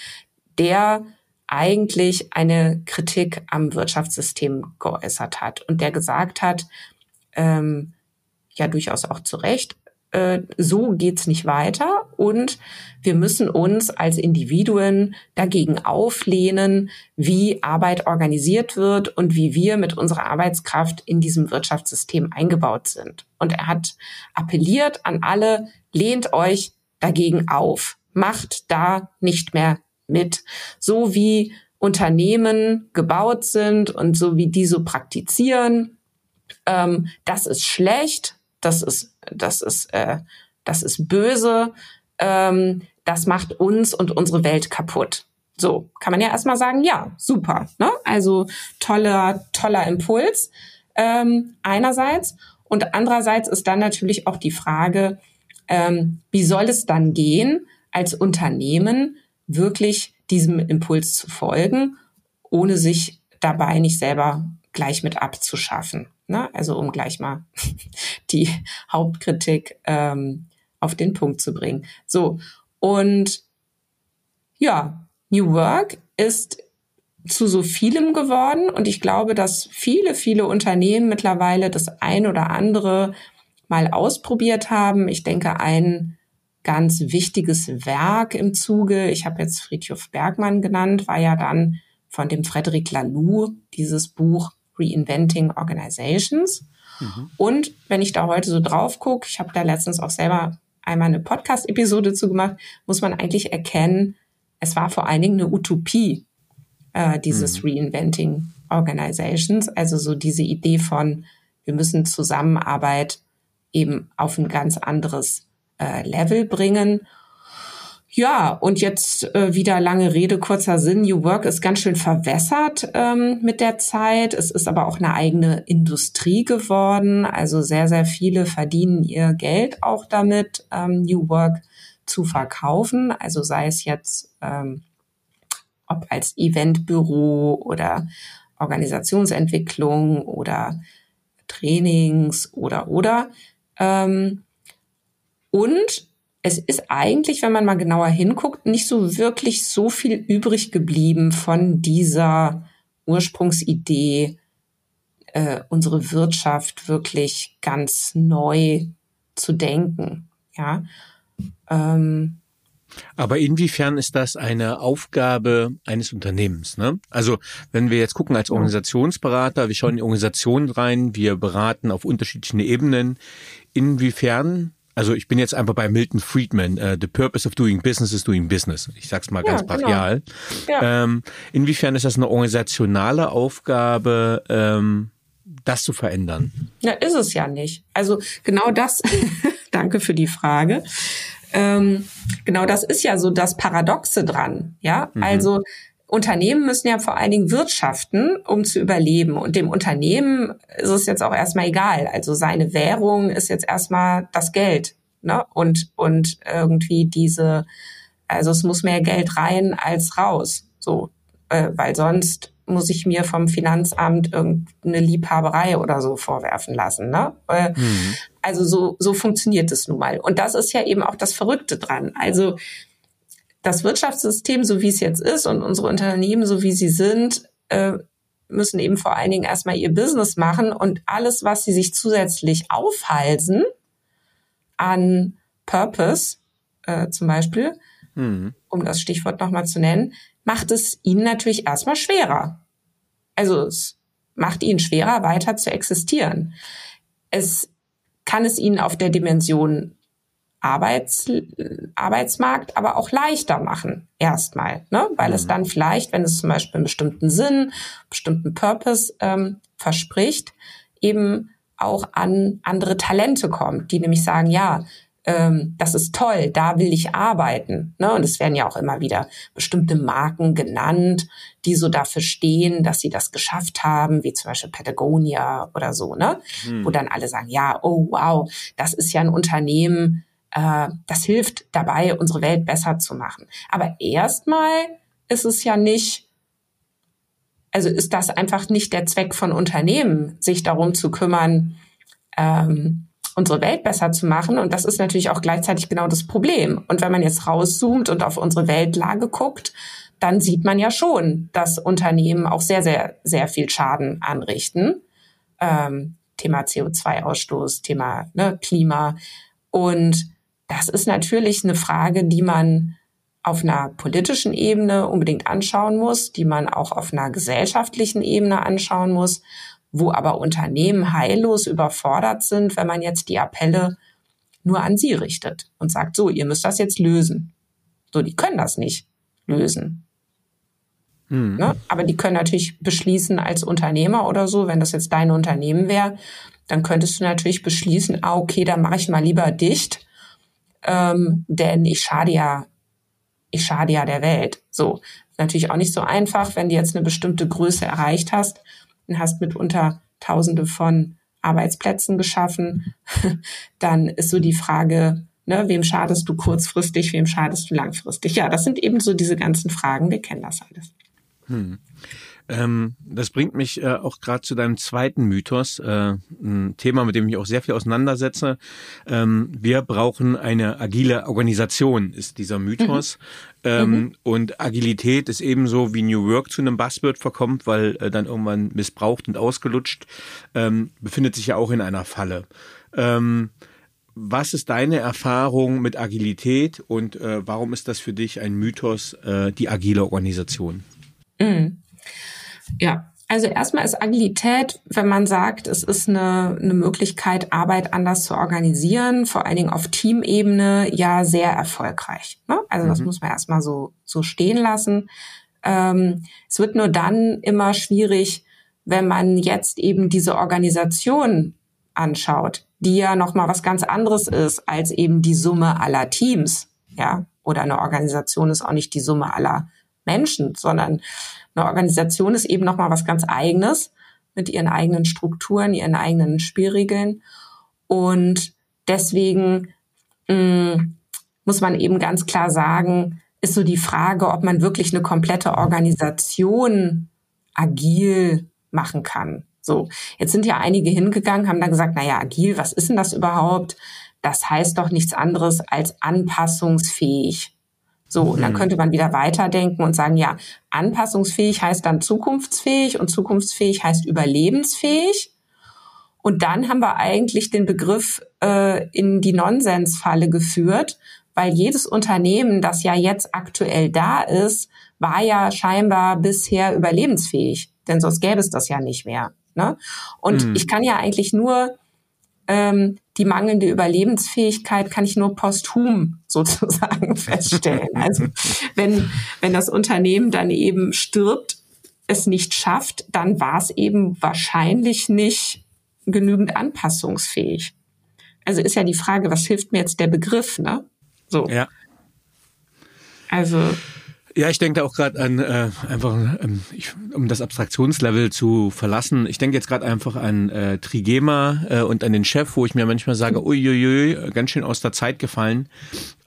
der eigentlich eine Kritik am Wirtschaftssystem geäußert hat und der gesagt hat, ähm, ja durchaus auch zu Recht, äh, so geht's nicht weiter und wir müssen uns als Individuen dagegen auflehnen, wie Arbeit organisiert wird und wie wir mit unserer Arbeitskraft in diesem Wirtschaftssystem eingebaut sind. Und er hat appelliert an alle, lehnt euch dagegen auf, macht da nicht mehr mit. So wie Unternehmen gebaut sind und so wie die so praktizieren, ähm, das ist schlecht, das ist, das ist, äh, das ist böse, ähm, das macht uns und unsere Welt kaputt. So, kann man ja erstmal sagen, ja, super. Ne? Also toller, toller Impuls ähm, einerseits. Und andererseits ist dann natürlich auch die Frage, ähm, wie soll es dann gehen, als Unternehmen wirklich diesem Impuls zu folgen, ohne sich dabei nicht selber gleich mit abzuschaffen. Ne? Also um gleich mal die Hauptkritik ähm, auf den Punkt zu bringen. So, und ja, New Work ist zu so vielem geworden und ich glaube, dass viele, viele Unternehmen mittlerweile das ein oder andere mal ausprobiert haben. Ich denke, ein ganz wichtiges Werk im Zuge, ich habe jetzt Friedhof Bergmann genannt, war ja dann von dem Frederic Laloux dieses Buch Reinventing Organizations. Mhm. Und wenn ich da heute so drauf gucke, ich habe da letztens auch selber einmal eine Podcast-Episode zu gemacht, muss man eigentlich erkennen, es war vor allen Dingen eine Utopie, äh, dieses mhm. Reinventing Organizations, also so diese Idee von, wir müssen Zusammenarbeit eben auf ein ganz anderes äh, Level bringen. Ja, und jetzt äh, wieder lange Rede, kurzer Sinn. New Work ist ganz schön verwässert ähm, mit der Zeit. Es ist aber auch eine eigene Industrie geworden. Also sehr, sehr viele verdienen ihr Geld auch damit, ähm, New Work zu verkaufen. Also sei es jetzt, ähm, ob als Eventbüro oder Organisationsentwicklung oder Trainings oder oder. Ähm, und es ist eigentlich, wenn man mal genauer hinguckt, nicht so wirklich so viel übrig geblieben von dieser Ursprungsidee, äh, unsere Wirtschaft wirklich ganz neu zu denken. Ja. Ähm, aber inwiefern ist das eine Aufgabe eines Unternehmens? Ne? Also wenn wir jetzt gucken als Organisationsberater, wir schauen in die Organisation rein, wir beraten auf unterschiedlichen Ebenen. Inwiefern also ich bin jetzt einfach bei Milton Friedman. Uh, the purpose of doing business is doing business. Ich sag's mal ganz ja, genau. brachial. Genau. Ja. Ähm, inwiefern ist das eine organisationale Aufgabe, ähm, das zu verändern? Ja, ist es ja nicht. Also genau das. danke für die Frage. Ähm, genau das ist ja so das Paradoxe dran. Ja, mhm. also Unternehmen müssen ja vor allen Dingen wirtschaften, um zu überleben. Und dem Unternehmen ist es jetzt auch erstmal egal. Also seine Währung ist jetzt erstmal das Geld. Ne? Und, und irgendwie diese, also es muss mehr Geld rein als raus. So, äh, weil sonst muss ich mir vom Finanzamt irgendeine Liebhaberei oder so vorwerfen lassen. Ne? Äh, mhm. Also so, so funktioniert es nun mal. Und das ist ja eben auch das Verrückte dran. Also das Wirtschaftssystem, so wie es jetzt ist und unsere Unternehmen, so wie sie sind, äh, müssen eben vor allen Dingen erstmal ihr Business machen und alles, was sie sich zusätzlich aufhalsen an Purpose, äh, zum Beispiel, mhm. um das Stichwort nochmal zu nennen, macht es ihnen natürlich erstmal schwerer. Also es macht ihnen schwerer, weiter zu existieren. Es kann es ihnen auf der Dimension Arbeits, Arbeitsmarkt aber auch leichter machen, erstmal, ne? weil mhm. es dann vielleicht, wenn es zum Beispiel einen bestimmten Sinn, bestimmten Purpose ähm, verspricht, eben auch an andere Talente kommt, die nämlich sagen, ja, ähm, das ist toll, da will ich arbeiten. Ne? Und es werden ja auch immer wieder bestimmte Marken genannt, die so dafür stehen, dass sie das geschafft haben, wie zum Beispiel Patagonia oder so, ne? Hm. Wo dann alle sagen, ja, oh wow, das ist ja ein Unternehmen, äh, das hilft dabei, unsere Welt besser zu machen. Aber erstmal ist es ja nicht, also ist das einfach nicht der Zweck von Unternehmen, sich darum zu kümmern, ähm, unsere Welt besser zu machen. Und das ist natürlich auch gleichzeitig genau das Problem. Und wenn man jetzt rauszoomt und auf unsere Weltlage guckt, dann sieht man ja schon, dass Unternehmen auch sehr, sehr, sehr viel Schaden anrichten. Ähm, Thema CO2-Ausstoß, Thema ne, Klima, Und das ist natürlich eine Frage, die man auf einer politischen Ebene unbedingt anschauen muss, die man auch auf einer gesellschaftlichen Ebene anschauen muss, wo aber Unternehmen heillos überfordert sind, wenn man jetzt die Appelle nur an sie richtet und sagt, so, ihr müsst das jetzt lösen. So, die können das nicht lösen. Hm. Ne? Aber die können natürlich beschließen als Unternehmer oder so, wenn das jetzt dein Unternehmen wäre, dann könntest du natürlich beschließen, ah, okay, dann mache ich mal lieber dicht, ähm, denn ich schade ja, ich schade ja der Welt. So, natürlich auch nicht so einfach, wenn du jetzt eine bestimmte Größe erreicht hast und hast mitunter Tausende von Arbeitsplätzen geschaffen, dann ist so die Frage, ne, wem schadest du kurzfristig, wem schadest du langfristig? Ja, das sind eben so diese ganzen Fragen, wir kennen das alles. Hm. Ähm, das bringt mich äh, auch gerade zu deinem zweiten Mythos, äh, ein Thema, mit dem ich auch sehr viel auseinandersetze. Ähm, wir brauchen eine agile Organisation, ist dieser Mythos. Mhm. Ähm, mhm. Und Agilität ist ebenso wie New Work zu einem Buzzword verkommt, weil äh, dann irgendwann missbraucht und ausgelutscht, ähm, befindet sich ja auch in einer Falle. Ähm, was ist deine Erfahrung mit Agilität und äh, warum ist das für dich ein Mythos, äh, die agile Organisation? Mhm. Ja, also erstmal ist Agilität, wenn man sagt, es ist eine, eine Möglichkeit, Arbeit anders zu organisieren, vor allen Dingen auf Teamebene, ja sehr erfolgreich. Ne? Also mhm. das muss man erstmal so, so stehen lassen. Ähm, es wird nur dann immer schwierig, wenn man jetzt eben diese Organisation anschaut, die ja nochmal was ganz anderes ist als eben die Summe aller Teams. Ja, oder eine Organisation ist auch nicht die Summe aller Menschen, sondern eine Organisation ist eben nochmal was ganz eigenes mit ihren eigenen Strukturen, ihren eigenen Spielregeln. Und deswegen mh, mm, muss man eben ganz klar sagen, ist so die Frage, ob man wirklich eine komplette Organisation agil machen kann. So, jetzt sind ja einige hingegangen, haben dann gesagt, naja, agil, was ist denn das überhaupt? Das heißt doch nichts anderes als anpassungsfähig. So, und dann mhm. könnte man wieder weiterdenken und sagen, ja, anpassungsfähig heißt dann zukunftsfähig und zukunftsfähig heißt überlebensfähig. Und dann haben wir eigentlich den Begriff äh, in die Nonsensfalle geführt, weil jedes Unternehmen, das ja jetzt aktuell da ist, war ja scheinbar bisher überlebensfähig, denn sonst gäbe es das ja nicht mehr. Ne? Und mhm. ich kann ja eigentlich nur ähm, die mangelnde Überlebensfähigkeit kann ich nur posthum sozusagen feststellen. Also wenn, wenn das Unternehmen dann eben stirbt, es nicht schafft, dann war es eben wahrscheinlich nicht genügend anpassungsfähig. Also ist ja die Frage, was hilft mir jetzt der Begriff, ne? So. Ja. Also ja, ich denke da auch gerade an äh, einfach, ähm, ich, um das Abstraktionslevel zu verlassen. Ich denke jetzt gerade einfach an äh, Trigema äh, und an den Chef, wo ich mir manchmal sage, uiuiui, ganz schön aus der Zeit gefallen.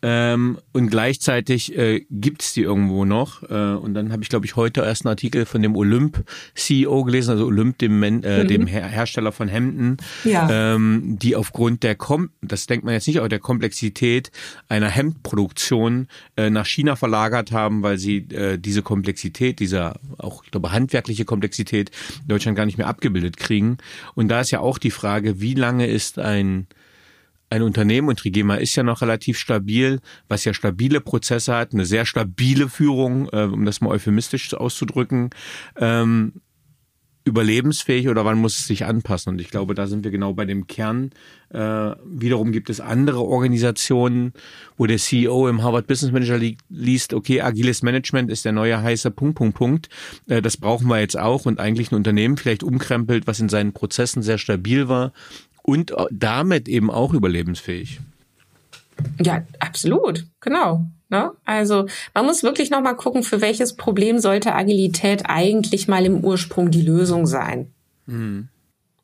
Ähm, und gleichzeitig äh, gibt es die irgendwo noch. Äh, und dann habe ich, glaube ich, heute erst einen Artikel von dem Olymp-CEO gelesen, also Olymp, dem, äh, mhm. dem Her Hersteller von Hemden, ja. ähm, die aufgrund der, Kom das denkt man jetzt nicht, aber der Komplexität einer Hemdproduktion äh, nach China verlagert haben, weil sie äh, diese Komplexität, dieser auch, ich glaube, handwerkliche Komplexität in Deutschland gar nicht mehr abgebildet kriegen. Und da ist ja auch die Frage, wie lange ist ein ein Unternehmen und Trigema ist ja noch relativ stabil, was ja stabile Prozesse hat, eine sehr stabile Führung, äh, um das mal euphemistisch auszudrücken, ähm, überlebensfähig oder wann muss es sich anpassen? Und ich glaube, da sind wir genau bei dem Kern. Äh, wiederum gibt es andere Organisationen, wo der CEO im Harvard Business Manager li liest, okay, agiles Management ist der neue heiße Punkt, Punkt, Punkt. Äh, das brauchen wir jetzt auch und eigentlich ein Unternehmen vielleicht umkrempelt, was in seinen Prozessen sehr stabil war und damit eben auch überlebensfähig. Ja, absolut, genau. Ne? Also man muss wirklich noch mal gucken, für welches Problem sollte Agilität eigentlich mal im Ursprung die Lösung sein. Mhm.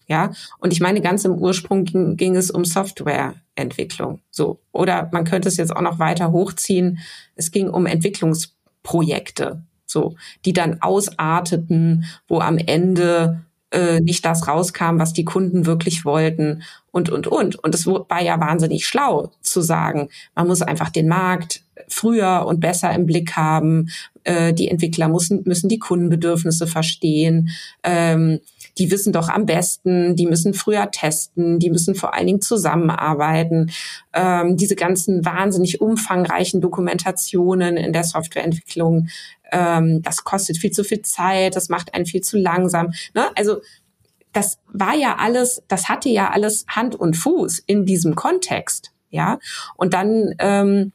Ja, und ich meine, ganz im Ursprung ging, ging es um Softwareentwicklung. So. Oder man könnte es jetzt auch noch weiter hochziehen. Es ging um Entwicklungsprojekte, so, die dann ausarteten, wo am Ende äh, nicht das rauskam, was die Kunden wirklich wollten und, und, und. Und es war ja wahnsinnig schlau zu sagen, man muss einfach den Markt früher und besser im Blick haben. Äh, die Entwickler müssen, müssen die Kundenbedürfnisse verstehen. Ähm, die wissen doch am besten, die müssen früher testen, die müssen vor allen Dingen zusammenarbeiten. Ähm, diese ganzen wahnsinnig umfangreichen Dokumentationen in der Softwareentwicklung, ähm, das kostet viel zu viel Zeit, das macht einen viel zu langsam. Ne? Also das war ja alles, das hatte ja alles Hand und Fuß in diesem Kontext, ja. Und dann ähm,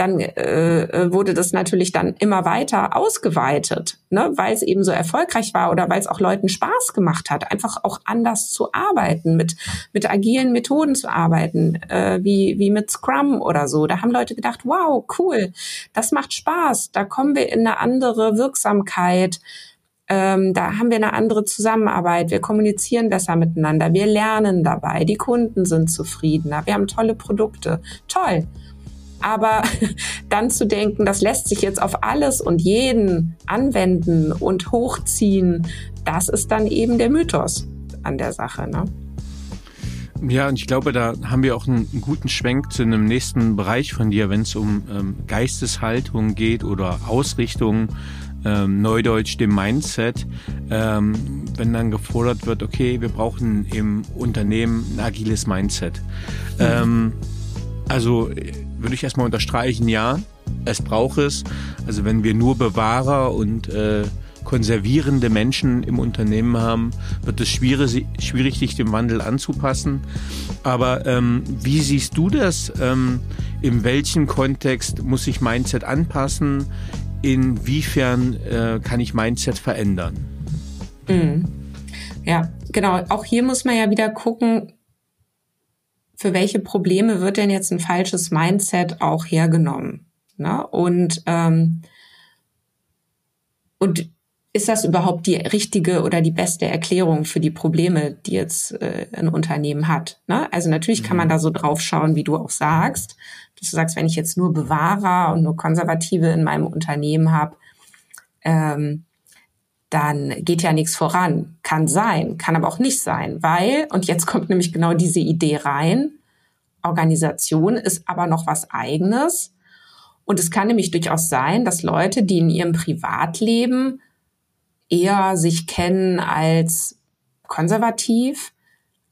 dann äh, äh, wurde das natürlich dann immer weiter ausgeweitet, ne, weil es eben so erfolgreich war oder weil es auch Leuten Spaß gemacht hat, einfach auch anders zu arbeiten, mit, mit agilen Methoden zu arbeiten, äh, wie, wie mit Scrum oder so. Da haben Leute gedacht, wow, cool, das macht Spaß, da kommen wir in eine andere Wirksamkeit. Ähm, da haben wir eine andere Zusammenarbeit, wir kommunizieren besser miteinander, wir lernen dabei, die Kunden sind zufriedener, wir haben tolle Produkte. Toll. Aber dann zu denken, das lässt sich jetzt auf alles und jeden anwenden und hochziehen, das ist dann eben der Mythos an der Sache. Ne? Ja, und ich glaube, da haben wir auch einen, guten Schwenk zu einem nächsten Bereich von dir, wenn es um ähm, Geisteshaltung geht oder Ausrichtung, ähm, Neudeutsch dem Mindset, ähm, wenn dann gefordert wird, okay, wir brauchen im Unternehmen ein agiles Mindset. Mhm. Also würde ich erstmal unterstreichen, ja, es braucht es. Also wenn wir nur Bewahrer und äh, konservierende Menschen im Unternehmen haben, wird es schwierig, schwierig sich dem Wandel anzupassen. Aber ähm, wie siehst du das? Ähm, in welchem Kontext muss sich Mindset anpassen? Inwiefern äh, kann ich Mindset verändern? Mhm. Ja, genau. Auch hier muss man ja wieder gucken, für welche Probleme wird denn jetzt ein falsches Mindset auch hergenommen? Ne? Und, ähm, und ist das überhaupt die richtige oder die beste Erklärung für die Probleme, die jetzt äh, ein Unternehmen hat? Ne? Also natürlich kann man mhm. da so drauf schauen, wie du auch sagst, dass du sagst, wenn ich jetzt nur Bewahrer und nur Konservative in meinem Unternehmen habe, ähm, dann geht ja nichts voran. Kann sein, kann aber auch nicht sein, weil, und jetzt kommt nämlich genau diese Idee rein, Organisation ist aber noch was eigenes. Und es kann nämlich durchaus sein, dass Leute, die in ihrem Privatleben eher sich kennen als konservativ,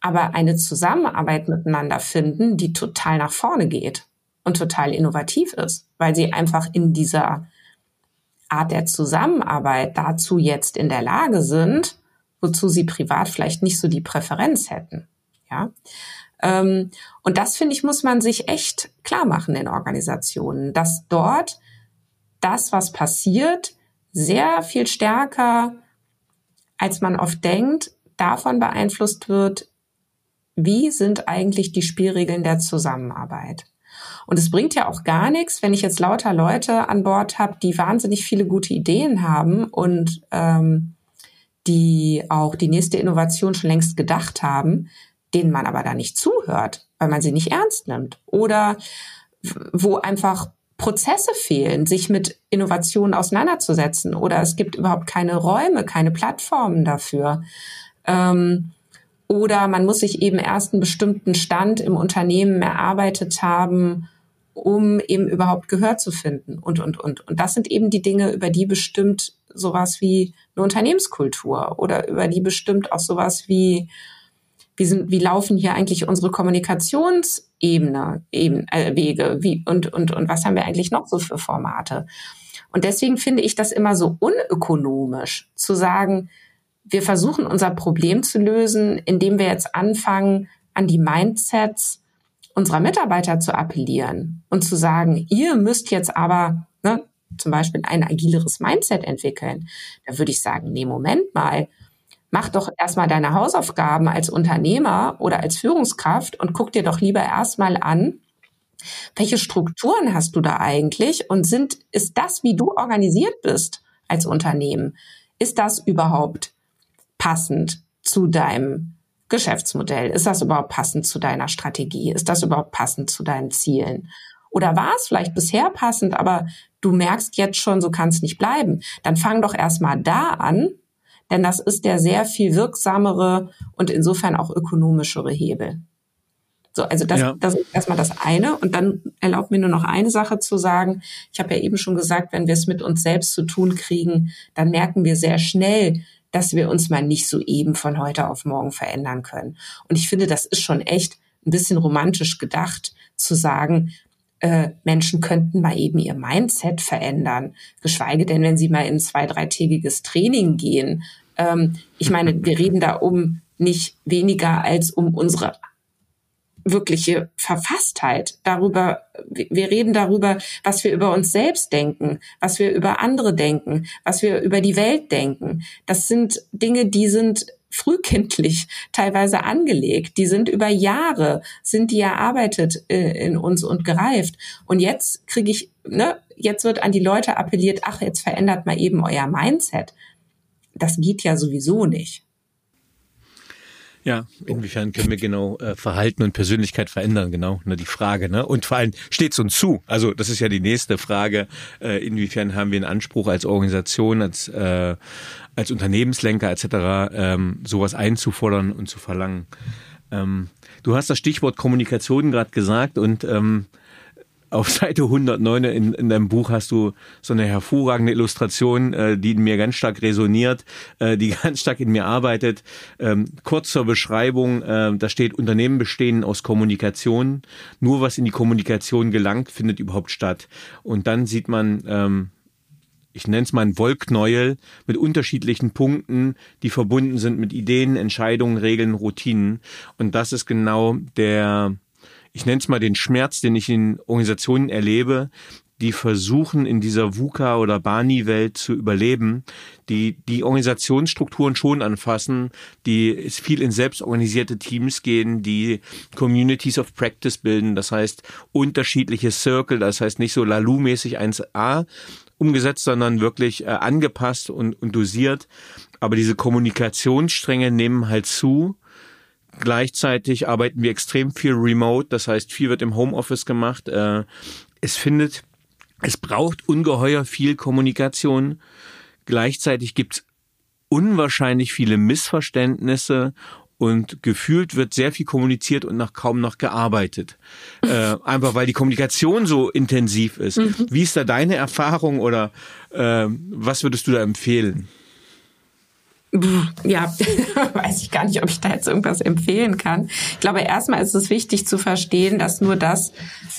aber eine Zusammenarbeit miteinander finden, die total nach vorne geht und total innovativ ist, weil sie einfach in dieser Art der Zusammenarbeit dazu jetzt in der Lage sind, wozu sie privat vielleicht nicht so die Präferenz hätten. Ja. Ähm, und das finde ich, muss man sich echt klar machen in Organisationen, dass dort das, was passiert, sehr viel stärker, als man oft denkt, davon beeinflusst wird, wie sind eigentlich die Spielregeln der Zusammenarbeit. Und es bringt ja auch gar nichts, wenn ich jetzt lauter Leute an Bord habe, die wahnsinnig viele gute Ideen haben und ähm, die auch die nächste Innovation schon längst gedacht haben, denen man aber da nicht zuhört, weil man sie nicht ernst nimmt. Oder wo einfach Prozesse fehlen, sich mit Innovationen auseinanderzusetzen. Oder es gibt überhaupt keine Räume, keine Plattformen dafür. Ähm, oder man muss sich eben erst einen bestimmten Stand im Unternehmen erarbeitet haben, um eben überhaupt Gehör zu finden und, und, und. Und das sind eben die Dinge, über die bestimmt sowas wie eine Unternehmenskultur oder über die bestimmt auch sowas wie, wie, sind, wie laufen hier eigentlich unsere Kommunikationsebene, eben, äh, Wege, wie, und, und, und was haben wir eigentlich noch so für Formate? Und deswegen finde ich das immer so unökonomisch zu sagen, wir versuchen unser Problem zu lösen, indem wir jetzt anfangen, an die Mindsets unserer Mitarbeiter zu appellieren und zu sagen, ihr müsst jetzt aber ne, zum Beispiel ein agileres Mindset entwickeln. Da würde ich sagen, nee, Moment mal, mach doch erstmal deine Hausaufgaben als Unternehmer oder als Führungskraft und guck dir doch lieber erstmal an, welche Strukturen hast du da eigentlich und sind, ist das, wie du organisiert bist als Unternehmen, ist das überhaupt passend zu deinem Geschäftsmodell? Ist das überhaupt passend zu deiner Strategie? Ist das überhaupt passend zu deinen Zielen? Oder war es vielleicht bisher passend, aber du merkst jetzt schon, so kann es nicht bleiben. Dann fang doch erstmal da an, denn das ist der sehr viel wirksamere und insofern auch ökonomischere Hebel. So, also das, ja. das ist erstmal das eine. Und dann erlaubt mir nur noch eine Sache zu sagen. Ich habe ja eben schon gesagt, wenn wir es mit uns selbst zu tun kriegen, dann merken wir sehr schnell, dass wir uns mal nicht so eben von heute auf morgen verändern können. Und ich finde, das ist schon echt ein bisschen romantisch gedacht, zu sagen, äh, Menschen könnten mal eben ihr Mindset verändern, geschweige denn, wenn sie mal in zwei, dreitägiges Training gehen. Ähm, ich meine, wir reden da um nicht weniger als um unsere wirkliche Verfasstheit darüber. Wir reden darüber, was wir über uns selbst denken, was wir über andere denken, was wir über die Welt denken. Das sind Dinge, die sind frühkindlich teilweise angelegt. Die sind über Jahre, sind die erarbeitet äh, in uns und gereift. Und jetzt kriege ich, ne, jetzt wird an die Leute appelliert, ach, jetzt verändert mal eben euer Mindset. Das geht ja sowieso nicht. Ja, inwiefern können wir genau äh, Verhalten und Persönlichkeit verändern, genau, ne, die Frage, ne? Und vor allem steht es uns zu. Also das ist ja die nächste Frage, äh, inwiefern haben wir einen Anspruch als Organisation, als äh, als Unternehmenslenker etc. Ähm, sowas einzufordern und zu verlangen. Ähm, du hast das Stichwort Kommunikation gerade gesagt und ähm, auf Seite 109 in, in deinem Buch hast du so eine hervorragende Illustration, äh, die in mir ganz stark resoniert, äh, die ganz stark in mir arbeitet. Ähm, kurz zur Beschreibung, äh, da steht, Unternehmen bestehen aus Kommunikation. Nur was in die Kommunikation gelangt, findet überhaupt statt. Und dann sieht man, ähm, ich nenne es mal ein Wollknäuel mit unterschiedlichen Punkten, die verbunden sind mit Ideen, Entscheidungen, Regeln, Routinen. Und das ist genau der ich nenne es mal den Schmerz, den ich in Organisationen erlebe, die versuchen, in dieser VUCA- oder Bani-Welt zu überleben, die die Organisationsstrukturen schon anfassen, die viel in selbstorganisierte Teams gehen, die Communities of Practice bilden, das heißt unterschiedliche Circle, das heißt nicht so Lalu-mäßig 1a umgesetzt, sondern wirklich äh, angepasst und, und dosiert. Aber diese Kommunikationsstränge nehmen halt zu Gleichzeitig arbeiten wir extrem viel remote, das heißt, viel wird im Homeoffice gemacht. Äh, es findet, es braucht ungeheuer viel Kommunikation. Gleichzeitig gibt es unwahrscheinlich viele Missverständnisse und gefühlt wird sehr viel kommuniziert und noch kaum noch gearbeitet. äh, einfach weil die Kommunikation so intensiv ist. Mhm. Wie ist da deine Erfahrung oder äh, was würdest du da empfehlen? Ja, weiß ich gar nicht, ob ich da jetzt irgendwas empfehlen kann. Ich glaube, erstmal ist es wichtig zu verstehen, dass nur das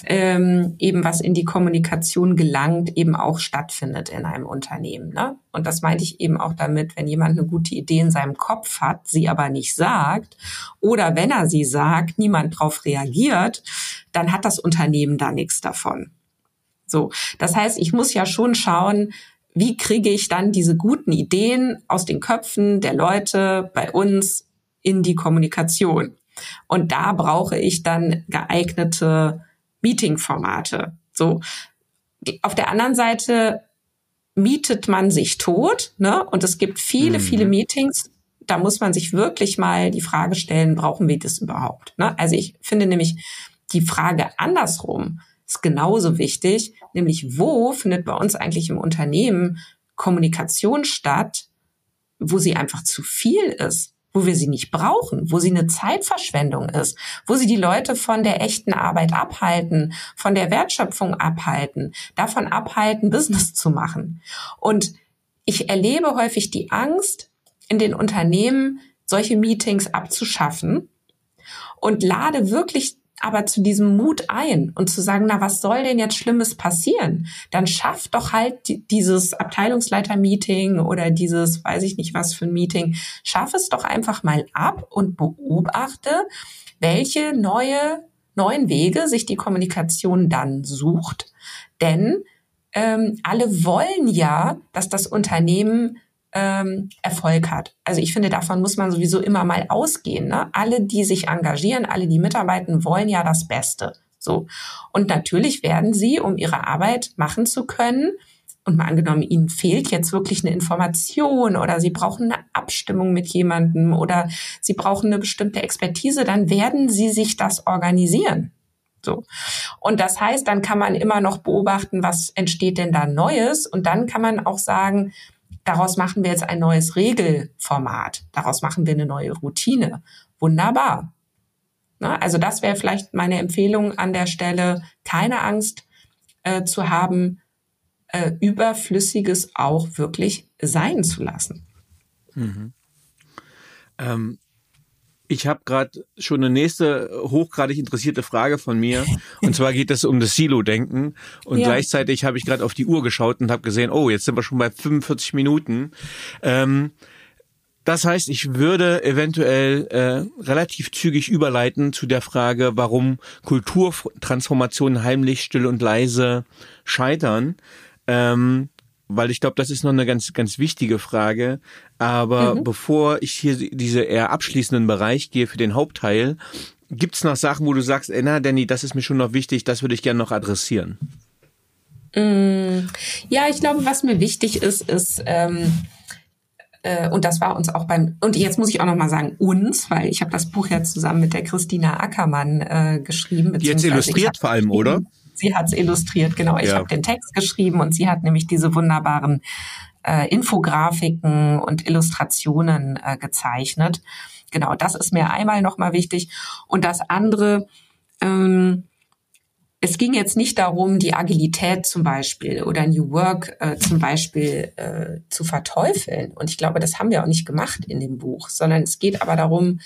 ähm, eben, was in die Kommunikation gelangt, eben auch stattfindet in einem Unternehmen. Ne? Und das meinte ich eben auch damit, wenn jemand eine gute Idee in seinem Kopf hat, sie aber nicht sagt, oder wenn er sie sagt, niemand darauf reagiert, dann hat das Unternehmen da nichts davon. So, das heißt, ich muss ja schon schauen, wie kriege ich dann diese guten Ideen aus den Köpfen der Leute bei uns in die Kommunikation? Und da brauche ich dann geeignete Meeting-Formate. So. Auf der anderen Seite mietet man sich tot, ne? Und es gibt viele, mhm. viele Meetings. Da muss man sich wirklich mal die Frage stellen, brauchen wir das überhaupt? Ne? Also ich finde nämlich die Frage andersrum ist genauso wichtig, nämlich wo findet bei uns eigentlich im Unternehmen Kommunikation statt, wo sie einfach zu viel ist, wo wir sie nicht brauchen, wo sie eine Zeitverschwendung ist, wo sie die Leute von der echten Arbeit abhalten, von der Wertschöpfung abhalten, davon abhalten, Business zu machen. Und ich erlebe häufig die Angst in den Unternehmen, solche Meetings abzuschaffen und lade wirklich aber zu diesem Mut ein und zu sagen, na, was soll denn jetzt Schlimmes passieren? Dann schafft doch halt dieses Abteilungsleiter-Meeting oder dieses, weiß ich nicht was für ein Meeting, schaff es doch einfach mal ab und beobachte, welche neue, neuen Wege sich die Kommunikation dann sucht. Denn ähm, alle wollen ja, dass das Unternehmen ähm, Erfolg hat. Also ich finde, davon muss man sowieso immer mal ausgehen. Ne? Alle, die sich engagieren, alle, die mitarbeiten, wollen ja das Beste. So. Und natürlich werden sie, um ihre Arbeit machen zu können, und mal angenommen, ihnen fehlt jetzt wirklich eine Information oder sie brauchen eine Abstimmung mit jemandem oder sie brauchen eine bestimmte Expertise, dann werden sie sich das organisieren. So. Und das heißt, dann kann man immer noch beobachten, was entsteht denn da Neues und dann kann man auch sagen, Daraus machen wir jetzt ein neues Regelformat. Daraus machen wir eine neue Routine. Wunderbar. Ne? Also das wäre vielleicht meine Empfehlung an der Stelle, keine Angst äh, zu haben, äh, Überflüssiges auch wirklich sein zu lassen. Mhm. Ähm, ich habe gerade schon eine nächste hochgradig interessierte Frage von mir. Und zwar geht es um das Silo-Denken. Und ja. gleichzeitig habe ich gerade auf die Uhr geschaut und habe gesehen, oh, jetzt sind wir schon bei 45 Minuten. Ähm, das heißt, ich würde eventuell äh, relativ zügig überleiten zu der Frage, warum Kulturtransformationen heimlich, still und leise scheitern. Ähm, weil ich glaube, das ist noch eine ganz, ganz wichtige Frage. Aber mhm. bevor ich hier diese eher abschließenden Bereich gehe für den Hauptteil, gibt's noch Sachen, wo du sagst, ey, na, Danny, das ist mir schon noch wichtig, das würde ich gerne noch adressieren? Mm, ja, ich glaube, was mir wichtig ist, ist, ähm, äh, und das war uns auch beim, und jetzt muss ich auch nochmal sagen, uns, weil ich habe das Buch ja zusammen mit der Christina Ackermann äh, geschrieben. Jetzt illustriert vor allem, oder? Sie hat es illustriert, genau. Ich ja. habe den Text geschrieben und sie hat nämlich diese wunderbaren äh, Infografiken und Illustrationen äh, gezeichnet. Genau, das ist mir einmal nochmal wichtig. Und das andere, ähm, es ging jetzt nicht darum, die Agilität zum Beispiel oder New Work äh, zum Beispiel äh, zu verteufeln. Und ich glaube, das haben wir auch nicht gemacht in dem Buch, sondern es geht aber darum,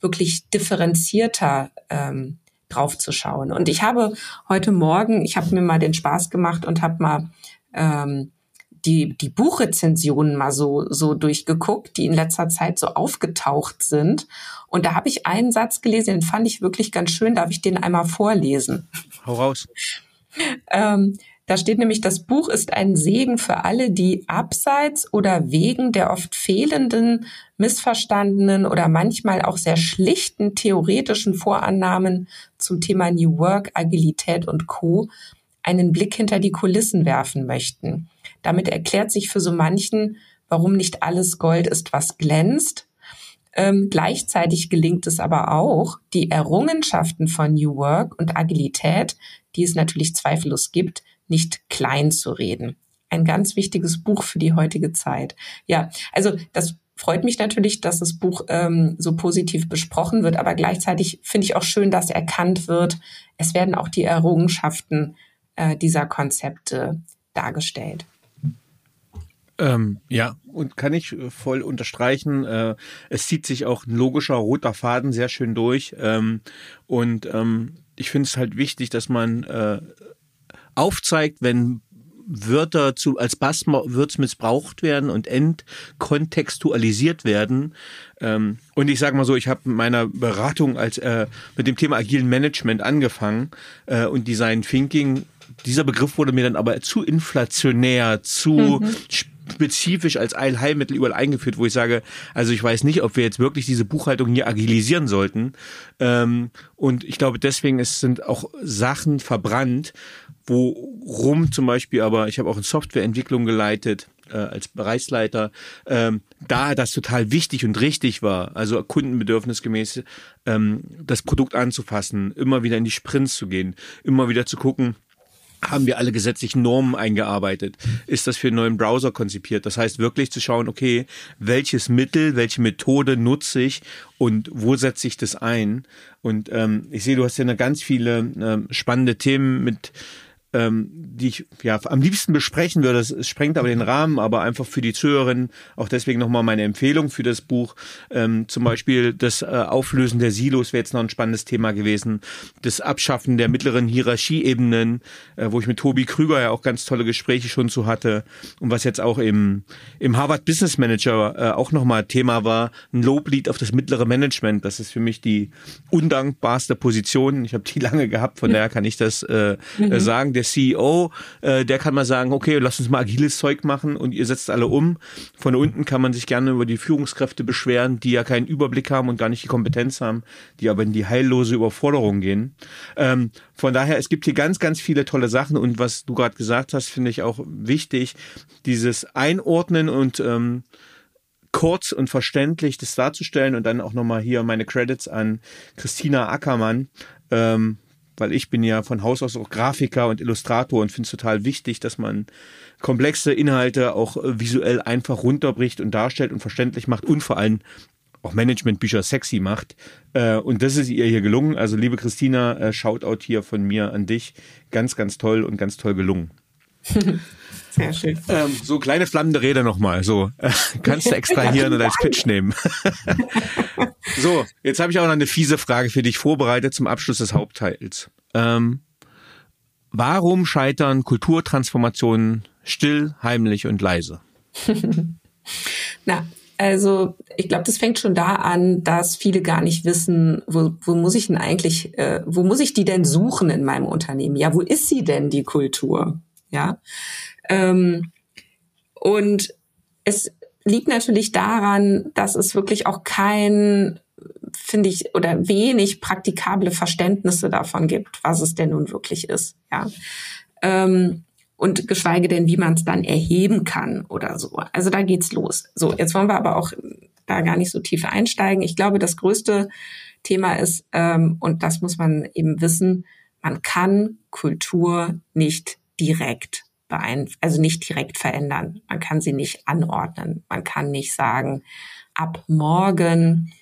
wirklich differenzierter ähm, draufzuschauen. Und ich habe heute Morgen, ich habe mir mal den Spaß gemacht und habe mal ähm, die, die Buchrezensionen mal so, so durchgeguckt, die in letzter Zeit so aufgetaucht sind. Und da habe ich einen Satz gelesen, den fand ich wirklich ganz schön. Darf ich den einmal vorlesen? Hau raus. ähm, da steht nämlich, das Buch ist ein Segen für alle, die abseits oder wegen der oft fehlenden, missverstandenen oder manchmal auch sehr schlichten theoretischen Vorannahmen zum Thema New Work, Agilität und Co. einen Blick hinter die Kulissen werfen möchten. Damit erklärt sich für so manchen, warum nicht alles Gold ist, was glänzt. Ähm, gleichzeitig gelingt es aber auch, die Errungenschaften von New Work und Agilität, die es natürlich zweifellos gibt, nicht klein zu reden. Ein ganz wichtiges Buch für die heutige Zeit. Ja, also das freut mich natürlich, dass das Buch ähm, so positiv besprochen wird, aber gleichzeitig finde ich auch schön, dass erkannt wird, es werden auch die Errungenschaften äh, dieser Konzepte dargestellt. Ähm, ja, und kann ich voll unterstreichen. Äh, es zieht sich auch ein logischer roter Faden sehr schön durch. Ähm, und ähm, ich finde es halt wichtig, dass man äh, aufzeigt, wenn Wörter zu, als Buzzwords missbraucht werden und entkontextualisiert werden. Ähm, und ich sage mal so, ich habe meiner Beratung als äh, mit dem Thema agilen Management angefangen äh, und Design Thinking. Dieser Begriff wurde mir dann aber zu inflationär, zu mhm spezifisch als Eilheilmittel überall eingeführt, wo ich sage, also ich weiß nicht, ob wir jetzt wirklich diese Buchhaltung hier agilisieren sollten. Ähm, und ich glaube, deswegen ist, sind auch Sachen verbrannt, worum zum Beispiel aber, ich habe auch in Softwareentwicklung geleitet, äh, als Bereichsleiter, ähm, da das total wichtig und richtig war, also kundenbedürfnisgemäß ähm, das Produkt anzufassen, immer wieder in die Sprints zu gehen, immer wieder zu gucken, haben wir alle gesetzlichen Normen eingearbeitet? Ist das für einen neuen Browser konzipiert? Das heißt wirklich zu schauen, okay, welches Mittel, welche Methode nutze ich und wo setze ich das ein? Und ähm, ich sehe, du hast ja ganz viele ähm, spannende Themen mit ähm, die ich ja am liebsten besprechen würde. Es sprengt aber den Rahmen, aber einfach für die Zuhörerinnen auch deswegen nochmal meine Empfehlung für das Buch. Ähm, zum Beispiel das äh, Auflösen der Silos wäre jetzt noch ein spannendes Thema gewesen. Das Abschaffen der mittleren Hierarchieebenen, äh, wo ich mit Tobi Krüger ja auch ganz tolle Gespräche schon zu hatte und was jetzt auch im, im Harvard Business Manager äh, auch nochmal Thema war, ein Loblied auf das mittlere Management. Das ist für mich die undankbarste Position. Ich habe die lange gehabt, von daher kann ich das äh, mhm. sagen. Der CEO, äh, der kann mal sagen, okay, lass uns mal agiles Zeug machen und ihr setzt alle um. Von unten kann man sich gerne über die Führungskräfte beschweren, die ja keinen Überblick haben und gar nicht die Kompetenz haben, die aber in die heillose Überforderung gehen. Ähm, von daher, es gibt hier ganz, ganz viele tolle Sachen und was du gerade gesagt hast, finde ich auch wichtig, dieses Einordnen und ähm, kurz und verständlich das darzustellen und dann auch nochmal hier meine Credits an Christina Ackermann, ähm, weil ich bin ja von Haus aus auch Grafiker und Illustrator und finde es total wichtig, dass man komplexe Inhalte auch äh, visuell einfach runterbricht und darstellt und verständlich macht und vor allem auch Managementbücher sexy macht. Äh, und das ist ihr hier gelungen. Also liebe Christina, äh, Shoutout hier von mir an dich. Ganz, ganz toll und ganz toll gelungen. Sehr schön. Ähm, so kleine flammende Rede nochmal. So äh, kannst du extrahieren und als Pitch nehmen. so, jetzt habe ich auch noch eine fiese Frage für dich vorbereitet zum Abschluss des Hauptteils. Ähm, warum scheitern Kulturtransformationen still, heimlich und leise? Na, also ich glaube, das fängt schon da an, dass viele gar nicht wissen, wo, wo muss ich denn eigentlich, äh, wo muss ich die denn suchen in meinem Unternehmen? Ja, wo ist sie denn, die Kultur? Ja. Ähm, und es liegt natürlich daran, dass es wirklich auch kein, finde ich, oder wenig praktikable Verständnisse davon gibt, was es denn nun wirklich ist. Ja. Ähm, und geschweige denn, wie man es dann erheben kann oder so. Also da geht's los. So, jetzt wollen wir aber auch da gar nicht so tief einsteigen. Ich glaube, das größte Thema ist, ähm, und das muss man eben wissen, man kann Kultur nicht direkt beeinflussen, also nicht direkt verändern. Man kann sie nicht anordnen. Man kann nicht sagen, ab morgen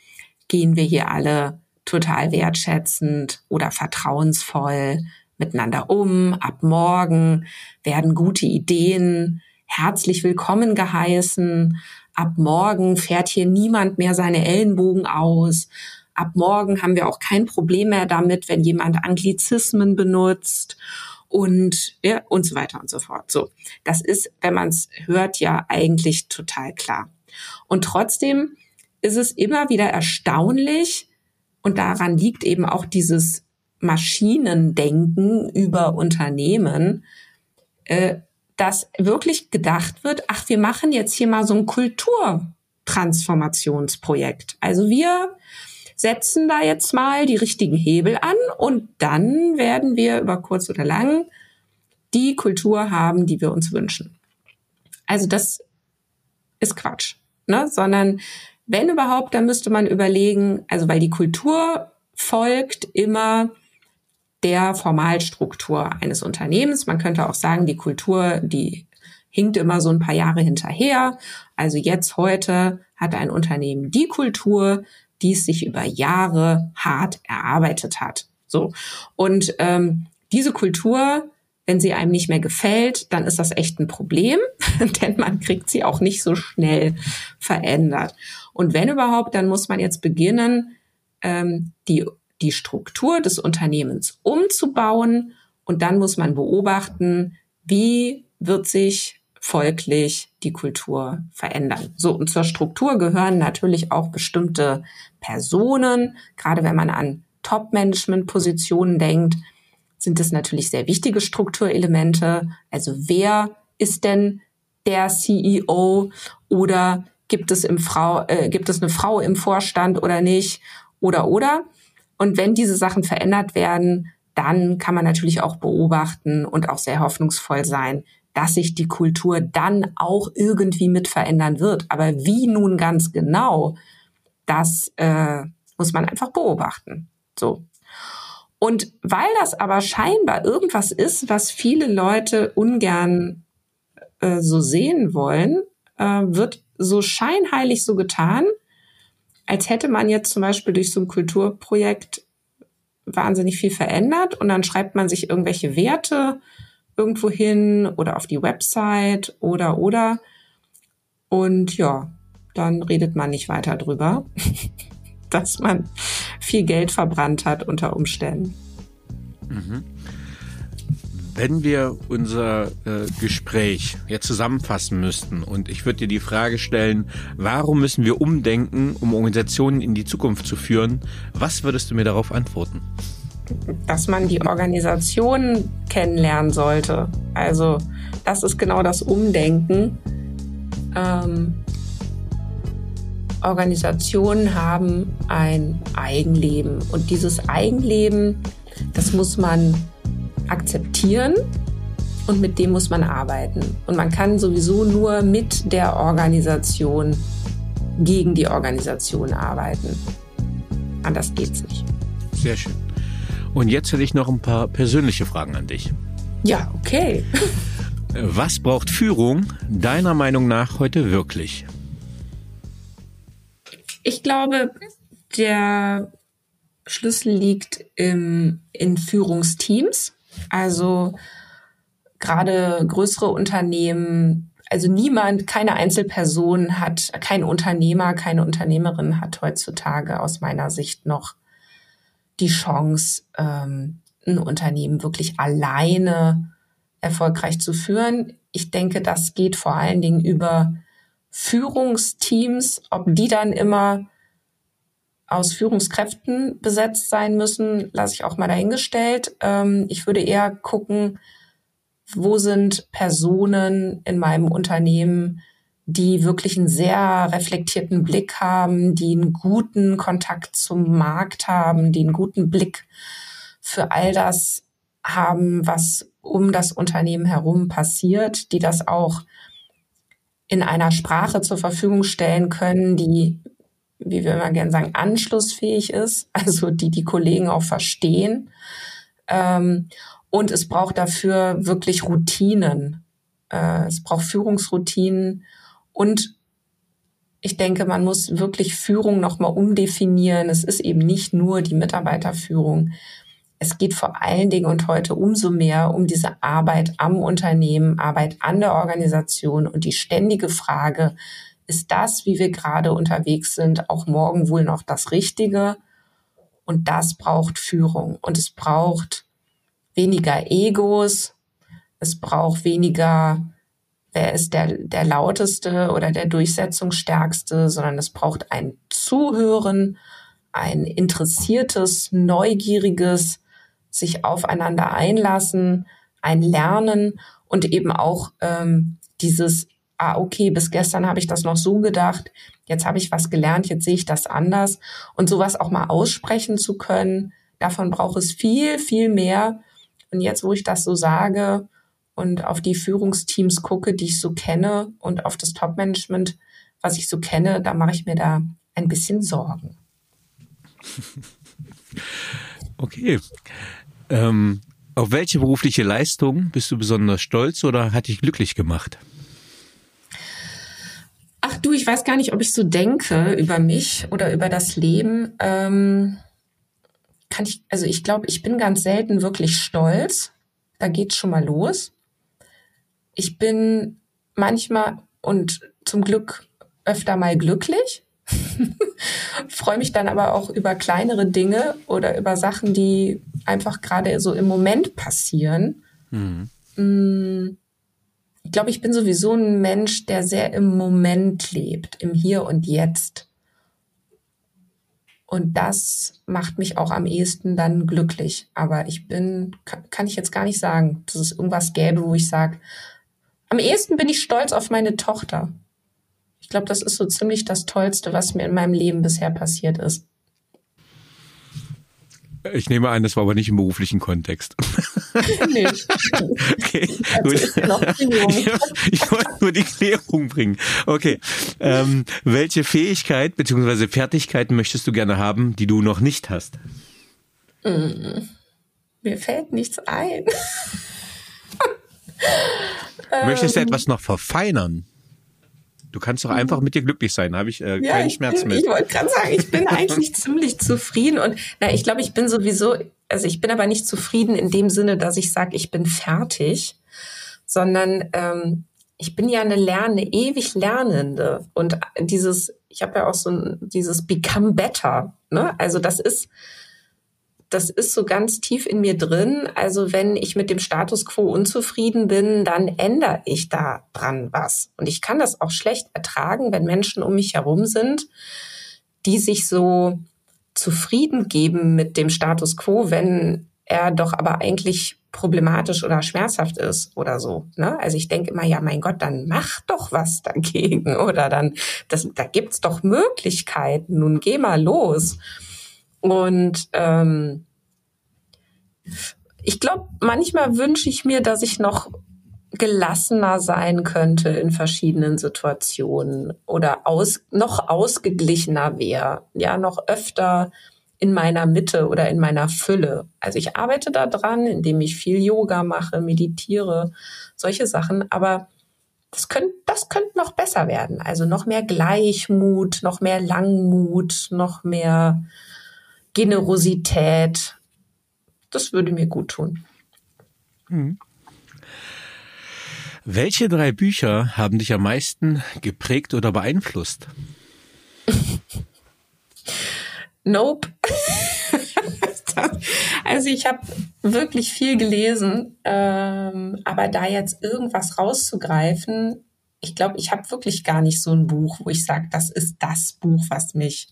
gehen wir hier alle total wertschätzend oder vertrauensvoll miteinander um. Ab morgen werden gute Ideen herzlich willkommen geheißen. Ab morgen fährt hier niemand mehr seine Ellenbogen aus. Ab morgen haben wir auch kein Problem mehr damit, wenn jemand Anglizismen benutzt und ja, und so weiter und so fort. So, das ist, wenn man es hört, ja eigentlich total klar. Und trotzdem ist es immer wieder erstaunlich und daran liegt eben auch dieses Maschinendenken über Unternehmen, äh, dass wirklich gedacht wird, ach, wir machen jetzt hier mal so ein Kulturtransformationsprojekt. Also wir setzen da jetzt mal die richtigen Hebel an und dann werden wir über kurz oder lang die Kultur haben, die wir uns wünschen. Also das ist Quatsch, ne? sondern wenn überhaupt, dann müsste man überlegen, also weil die Kultur folgt immer der Formalstruktur eines Unternehmens. Man könnte auch sagen, die Kultur, die hinkt immer so ein paar Jahre hinterher. Also jetzt heute hat ein Unternehmen die Kultur, die es sich über Jahre hart erarbeitet hat. So und ähm, diese Kultur, wenn sie einem nicht mehr gefällt, dann ist das echt ein Problem, denn man kriegt sie auch nicht so schnell verändert. Und wenn überhaupt, dann muss man jetzt beginnen, ähm, die die Struktur des Unternehmens umzubauen und dann muss man beobachten, wie wird sich folglich die Kultur verändern. So, und zur Struktur gehören natürlich auch bestimmte Personen. Gerade wenn man an Top-Management-Positionen denkt, sind es natürlich sehr wichtige Strukturelemente. Also wer ist denn der CEO oder gibt es im Frau, äh, gibt es eine Frau im Vorstand oder nicht? Oder, oder. Und wenn diese Sachen verändert werden, dann kann man natürlich auch beobachten und auch sehr hoffnungsvoll sein, dass sich die Kultur dann auch irgendwie mit verändern wird. Aber wie nun ganz genau, das äh, muss man einfach beobachten. So. Und weil das aber scheinbar irgendwas ist, was viele Leute ungern äh, so sehen wollen, äh, wird so scheinheilig so getan, als hätte man jetzt zum Beispiel durch so ein Kulturprojekt wahnsinnig viel verändert und dann schreibt man sich irgendwelche Werte irgendwo hin oder auf die Website oder oder und ja, dann redet man nicht weiter drüber, dass man viel Geld verbrannt hat unter Umständen. Mhm. Wenn wir unser äh, Gespräch jetzt zusammenfassen müssten und ich würde dir die Frage stellen, warum müssen wir umdenken, um Organisationen in die Zukunft zu führen, was würdest du mir darauf antworten? Dass man die Organisation kennenlernen sollte. Also das ist genau das Umdenken. Ähm, Organisationen haben ein Eigenleben und dieses Eigenleben, das muss man akzeptieren und mit dem muss man arbeiten. Und man kann sowieso nur mit der Organisation gegen die Organisation arbeiten. Anders geht's nicht. Sehr schön. Und jetzt hätte ich noch ein paar persönliche Fragen an dich. Ja, okay. Was braucht Führung deiner Meinung nach heute wirklich? Ich glaube, der Schlüssel liegt im, in Führungsteams. Also gerade größere Unternehmen, also niemand, keine Einzelperson hat, kein Unternehmer, keine Unternehmerin hat heutzutage aus meiner Sicht noch die Chance, ähm, ein Unternehmen wirklich alleine erfolgreich zu führen. Ich denke, das geht vor allen Dingen über Führungsteams, ob die dann immer aus Führungskräften besetzt sein müssen, lasse ich auch mal dahingestellt. Ähm, ich würde eher gucken, wo sind Personen in meinem Unternehmen, die wirklich einen sehr reflektierten Blick haben, die einen guten Kontakt zum Markt haben, die einen guten Blick für all das haben, was um das Unternehmen herum passiert, die das auch in einer Sprache zur Verfügung stellen können, die, wie wir immer gerne sagen, anschlussfähig ist, also die die Kollegen auch verstehen. Ähm, und es braucht dafür wirklich Routinen. Äh, es braucht Führungsroutinen und ich denke, man muss wirklich Führung nochmal umdefinieren. Es ist eben nicht nur die Mitarbeiterführung. Es geht vor allen Dingen und heute umso mehr um diese Arbeit am Unternehmen, Arbeit an der Organisation und die ständige Frage, ist das, wie wir gerade unterwegs sind, auch morgen wohl noch das Richtige? Und das braucht Führung und es braucht weniger Egos, es braucht weniger, wer ist der, der lauteste oder der durchsetzungsstärkste, sondern es braucht ein Zuhören, ein interessiertes, neugieriges, sich aufeinander einlassen, ein Lernen und eben auch ähm, dieses, ah, okay, bis gestern habe ich das noch so gedacht, jetzt habe ich was gelernt, jetzt sehe ich das anders. Und sowas auch mal aussprechen zu können, davon braucht es viel, viel mehr. Und jetzt, wo ich das so sage und auf die Führungsteams gucke, die ich so kenne und auf das Top-Management, was ich so kenne, da mache ich mir da ein bisschen Sorgen. Okay. Ähm, auf welche berufliche Leistung bist du besonders stolz oder hat dich glücklich gemacht? Ach du, ich weiß gar nicht, ob ich so denke über mich oder über das Leben. Ähm, kann ich, also ich glaube, ich bin ganz selten wirklich stolz. Da geht's schon mal los. Ich bin manchmal und zum Glück öfter mal glücklich. Freue mich dann aber auch über kleinere Dinge oder über Sachen, die einfach gerade so im Moment passieren. Mhm. Mm, ich glaube, ich bin sowieso ein Mensch, der sehr im Moment lebt, im Hier und Jetzt. Und das macht mich auch am ehesten dann glücklich. Aber ich bin, kann, kann ich jetzt gar nicht sagen, dass es irgendwas gäbe, wo ich sage, am ehesten bin ich stolz auf meine Tochter. Ich glaube, das ist so ziemlich das Tollste, was mir in meinem Leben bisher passiert ist. Ich nehme an, das war aber nicht im beruflichen Kontext. Nee. okay, gut. Ich wollte nur die Klärung bringen. Okay. Ähm, welche Fähigkeit bzw. Fertigkeiten möchtest du gerne haben, die du noch nicht hast? Mm, mir fällt nichts ein. Möchtest du ähm. etwas noch verfeinern? Du kannst doch einfach mit dir glücklich sein, habe ich äh, ja, keinen ich Schmerz bin, mit. Ich wollte gerade sagen, ich bin eigentlich ziemlich zufrieden und na, ich glaube, ich bin sowieso, also ich bin aber nicht zufrieden in dem Sinne, dass ich sage, ich bin fertig, sondern ähm, ich bin ja eine Lernende, ewig Lernende und dieses, ich habe ja auch so ein, dieses Become Better, ne? Also das ist das ist so ganz tief in mir drin. Also wenn ich mit dem Status quo unzufrieden bin, dann ändere ich da dran was. Und ich kann das auch schlecht ertragen, wenn Menschen um mich herum sind, die sich so zufrieden geben mit dem Status quo, wenn er doch aber eigentlich problematisch oder schmerzhaft ist oder so. Ne? Also ich denke immer, ja, mein Gott, dann mach doch was dagegen oder dann, das, da gibt's doch Möglichkeiten. Nun geh mal los. Und ähm, ich glaube, manchmal wünsche ich mir, dass ich noch gelassener sein könnte in verschiedenen Situationen oder aus, noch ausgeglichener wäre, ja, noch öfter in meiner Mitte oder in meiner Fülle. Also ich arbeite da dran, indem ich viel Yoga mache, meditiere, solche Sachen, aber das könnte das könnte noch besser werden. Also noch mehr Gleichmut, noch mehr Langmut, noch mehr Generosität. Das würde mir gut tun. Mhm. Welche drei Bücher haben dich am meisten geprägt oder beeinflusst? nope. also ich habe wirklich viel gelesen, ähm, aber da jetzt irgendwas rauszugreifen, ich glaube, ich habe wirklich gar nicht so ein Buch, wo ich sage, das ist das Buch, was mich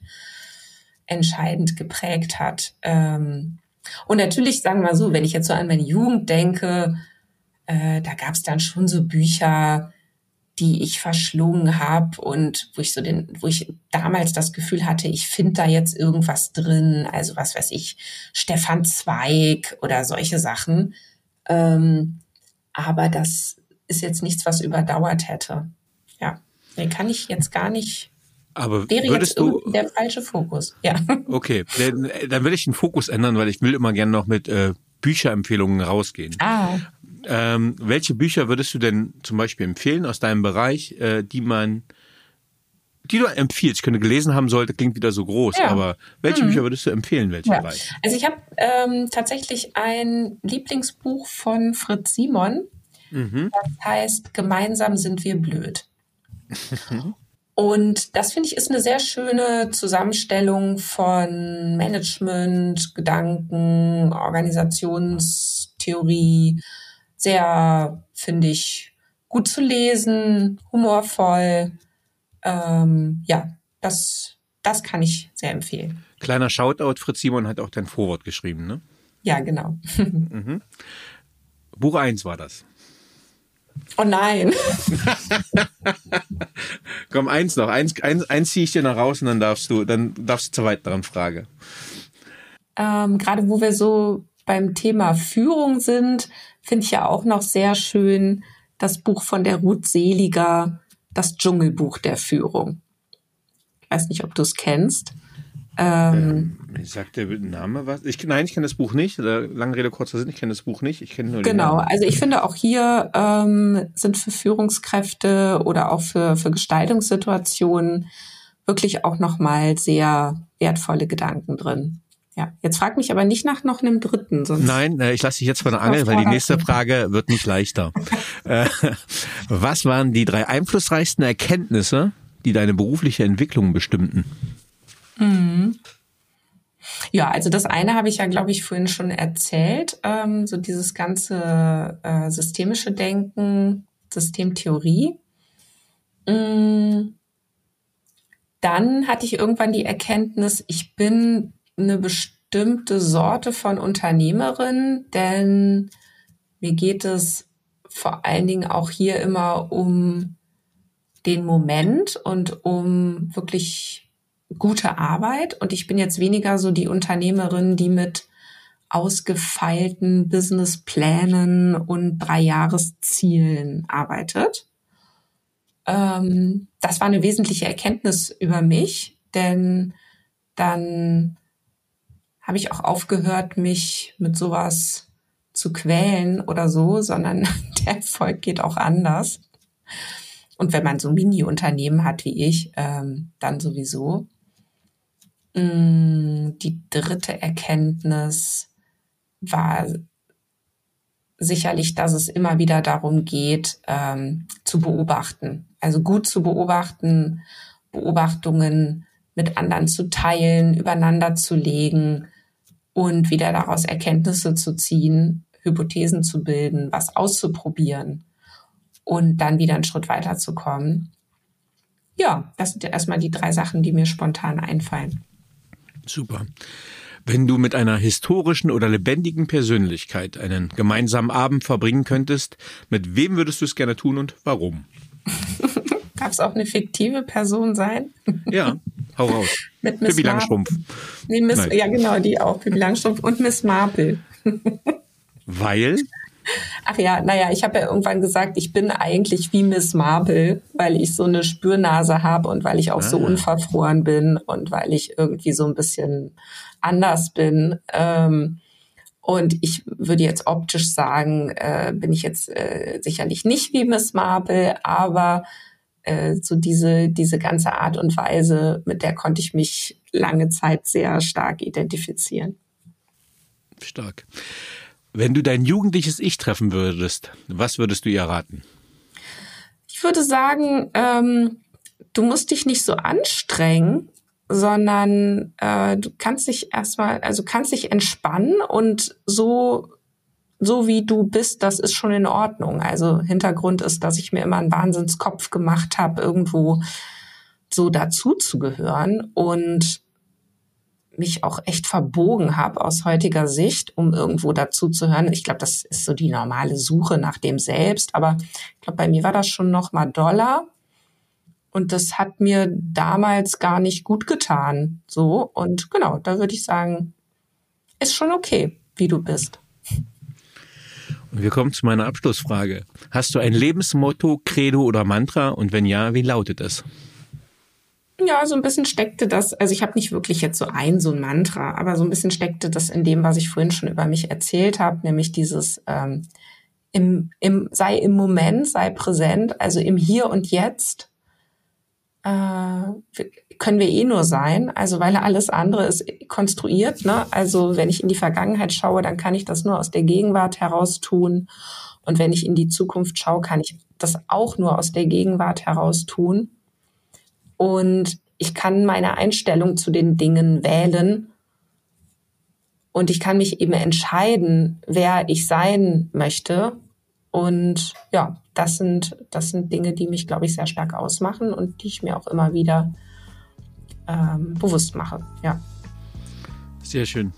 entscheidend geprägt hat. Ähm, und natürlich, sagen wir so, wenn ich jetzt so an meine Jugend denke, äh, da gab es dann schon so Bücher, die ich verschlungen habe und wo ich so den, wo ich damals das Gefühl hatte, ich finde da jetzt irgendwas drin, also was weiß ich, Stefan Zweig oder solche Sachen. Ähm, aber das ist jetzt nichts, was überdauert hätte. Ja, den kann ich jetzt gar nicht. Aber wäre würdest jetzt du der falsche Fokus. Ja. Okay, dann, dann will ich den Fokus ändern, weil ich will immer gerne noch mit äh, Bücherempfehlungen rausgehen. Ah. Ähm, welche Bücher würdest du denn zum Beispiel empfehlen aus deinem Bereich, äh, die man, die du empfiehlst? Ich könnte gelesen haben sollte, klingt wieder so groß, ja. aber welche mhm. Bücher würdest du empfehlen? Welche ja. Bereich? Also ich habe ähm, tatsächlich ein Lieblingsbuch von Fritz Simon. Mhm. Das heißt, gemeinsam sind wir blöd. Und das finde ich ist eine sehr schöne Zusammenstellung von Management, Gedanken, Organisationstheorie, sehr, finde ich, gut zu lesen, humorvoll. Ähm, ja, das, das kann ich sehr empfehlen. Kleiner Shoutout, Fritz Simon hat auch dein Vorwort geschrieben, ne? Ja, genau. mhm. Buch 1 war das. Oh nein. Komm, eins noch. Eins, eins, eins ziehe ich dir noch raus und dann darfst du, dann darfst du zur weiteren Frage. Ähm, Gerade wo wir so beim Thema Führung sind, finde ich ja auch noch sehr schön das Buch von der Ruth Seliger, das Dschungelbuch der Führung. Ich weiß nicht, ob du es kennst. Ähm, ähm, sagt der Name was? Ich, nein, ich kenne das Buch nicht. Lange Rede, kurzer Sinn, ich kenne das Buch nicht. Ich kenne nur Genau, also ich finde auch hier ähm, sind für Führungskräfte oder auch für, für Gestaltungssituationen wirklich auch nochmal sehr wertvolle Gedanken drin. Ja, jetzt frag mich aber nicht nach noch einem dritten. Sonst Nein, äh, ich lasse dich jetzt von der Angel, weil die nächste Frage wird nicht leichter. Äh, was waren die drei einflussreichsten Erkenntnisse, die deine berufliche Entwicklung bestimmten? Mhm. Ja, also das eine habe ich ja, glaube ich, vorhin schon erzählt. Ähm, so dieses ganze äh, systemische Denken, Systemtheorie. Mhm. Dann hatte ich irgendwann die Erkenntnis, ich bin eine bestimmte Sorte von Unternehmerin, denn mir geht es vor allen Dingen auch hier immer um den Moment und um wirklich gute Arbeit. Und ich bin jetzt weniger so die Unternehmerin, die mit ausgefeilten Businessplänen und Dreijahreszielen arbeitet. Ähm, das war eine wesentliche Erkenntnis über mich, denn dann habe ich auch aufgehört, mich mit sowas zu quälen oder so, sondern der Erfolg geht auch anders. Und wenn man so Mini-Unternehmen hat wie ich, ähm, dann sowieso. Mm, die dritte Erkenntnis war sicherlich, dass es immer wieder darum geht, ähm, zu beobachten. Also gut zu beobachten, Beobachtungen mit anderen zu teilen, übereinander zu legen und wieder daraus Erkenntnisse zu ziehen, Hypothesen zu bilden, was auszuprobieren und dann wieder einen Schritt weiterzukommen. Ja, das sind ja erstmal die drei Sachen, die mir spontan einfallen. Super. Wenn du mit einer historischen oder lebendigen Persönlichkeit einen gemeinsamen Abend verbringen könntest, mit wem würdest du es gerne tun und warum? Darf es auch eine fiktive Person sein? Ja, hau raus. mit Miss Pippi Langstrumpf. Nee, Miss, ja, genau, die auch. Pippi Langstrumpf und Miss Marple. Weil? Ach ja, naja, ich habe ja irgendwann gesagt, ich bin eigentlich wie Miss Marple, weil ich so eine Spürnase habe und weil ich auch ah. so unverfroren bin und weil ich irgendwie so ein bisschen anders bin. Ähm, Und ich würde jetzt optisch sagen, äh, bin ich jetzt äh, sicherlich nicht wie Miss Marple, aber äh, so diese, diese ganze Art und Weise, mit der konnte ich mich lange Zeit sehr stark identifizieren. Stark. Wenn du dein jugendliches Ich treffen würdest, was würdest du ihr raten? Ich würde sagen, ähm, du musst dich nicht so anstrengen, sondern äh, du kannst dich erstmal, also kannst dich entspannen und so so wie du bist, das ist schon in Ordnung. Also Hintergrund ist, dass ich mir immer einen Wahnsinnskopf gemacht habe, irgendwo so dazu zu gehören und mich auch echt verbogen habe aus heutiger Sicht, um irgendwo dazu zu hören. Ich glaube, das ist so die normale Suche nach dem Selbst, aber ich glaube, bei mir war das schon noch mal doller. Und das hat mir damals gar nicht gut getan. So. Und genau, da würde ich sagen, ist schon okay, wie du bist. Und wir kommen zu meiner Abschlussfrage. Hast du ein Lebensmotto, Credo oder Mantra? Und wenn ja, wie lautet es? Ja, so ein bisschen steckte das, also ich habe nicht wirklich jetzt so ein, so ein Mantra, aber so ein bisschen steckte das in dem, was ich vorhin schon über mich erzählt habe, nämlich dieses ähm, im, im, sei im Moment, sei präsent, also im Hier und Jetzt äh, können wir eh nur sein, also weil alles andere ist konstruiert. Ne? Also wenn ich in die Vergangenheit schaue, dann kann ich das nur aus der Gegenwart heraus tun. Und wenn ich in die Zukunft schaue, kann ich das auch nur aus der Gegenwart heraus tun. Und ich kann meine Einstellung zu den Dingen wählen. Und ich kann mich eben entscheiden, wer ich sein möchte. Und ja, das sind, das sind Dinge, die mich, glaube ich, sehr stark ausmachen und die ich mir auch immer wieder ähm, bewusst mache. Ja. Sehr schön.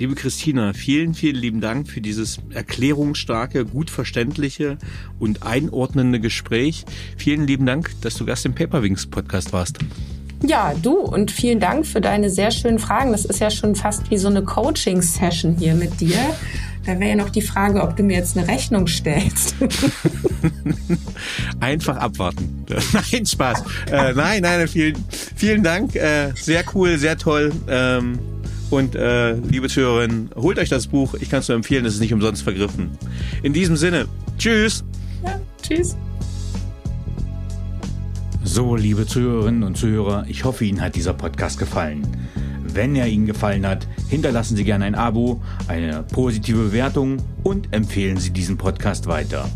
Liebe Christina, vielen, vielen lieben Dank für dieses erklärungsstarke, gut verständliche und einordnende Gespräch. Vielen lieben Dank, dass du Gast im Paperwings Podcast warst. Ja, du und vielen Dank für deine sehr schönen Fragen. Das ist ja schon fast wie so eine Coaching-Session hier mit dir. Da wäre ja noch die Frage, ob du mir jetzt eine Rechnung stellst. Einfach abwarten. Nein, Spaß. Äh, nein, nein, vielen, vielen Dank. Äh, sehr cool, sehr toll. Ähm, und äh, liebe Zuhörerinnen, holt euch das Buch. Ich kann es nur empfehlen, es ist nicht umsonst vergriffen. In diesem Sinne, tschüss. Ja, tschüss. So, liebe Zuhörerinnen und Zuhörer, ich hoffe, Ihnen hat dieser Podcast gefallen. Wenn er Ihnen gefallen hat, hinterlassen Sie gerne ein Abo, eine positive Bewertung und empfehlen Sie diesen Podcast weiter.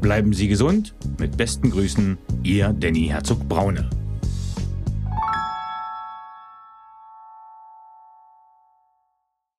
Bleiben Sie gesund. Mit besten Grüßen, Ihr Danny Herzog Braune.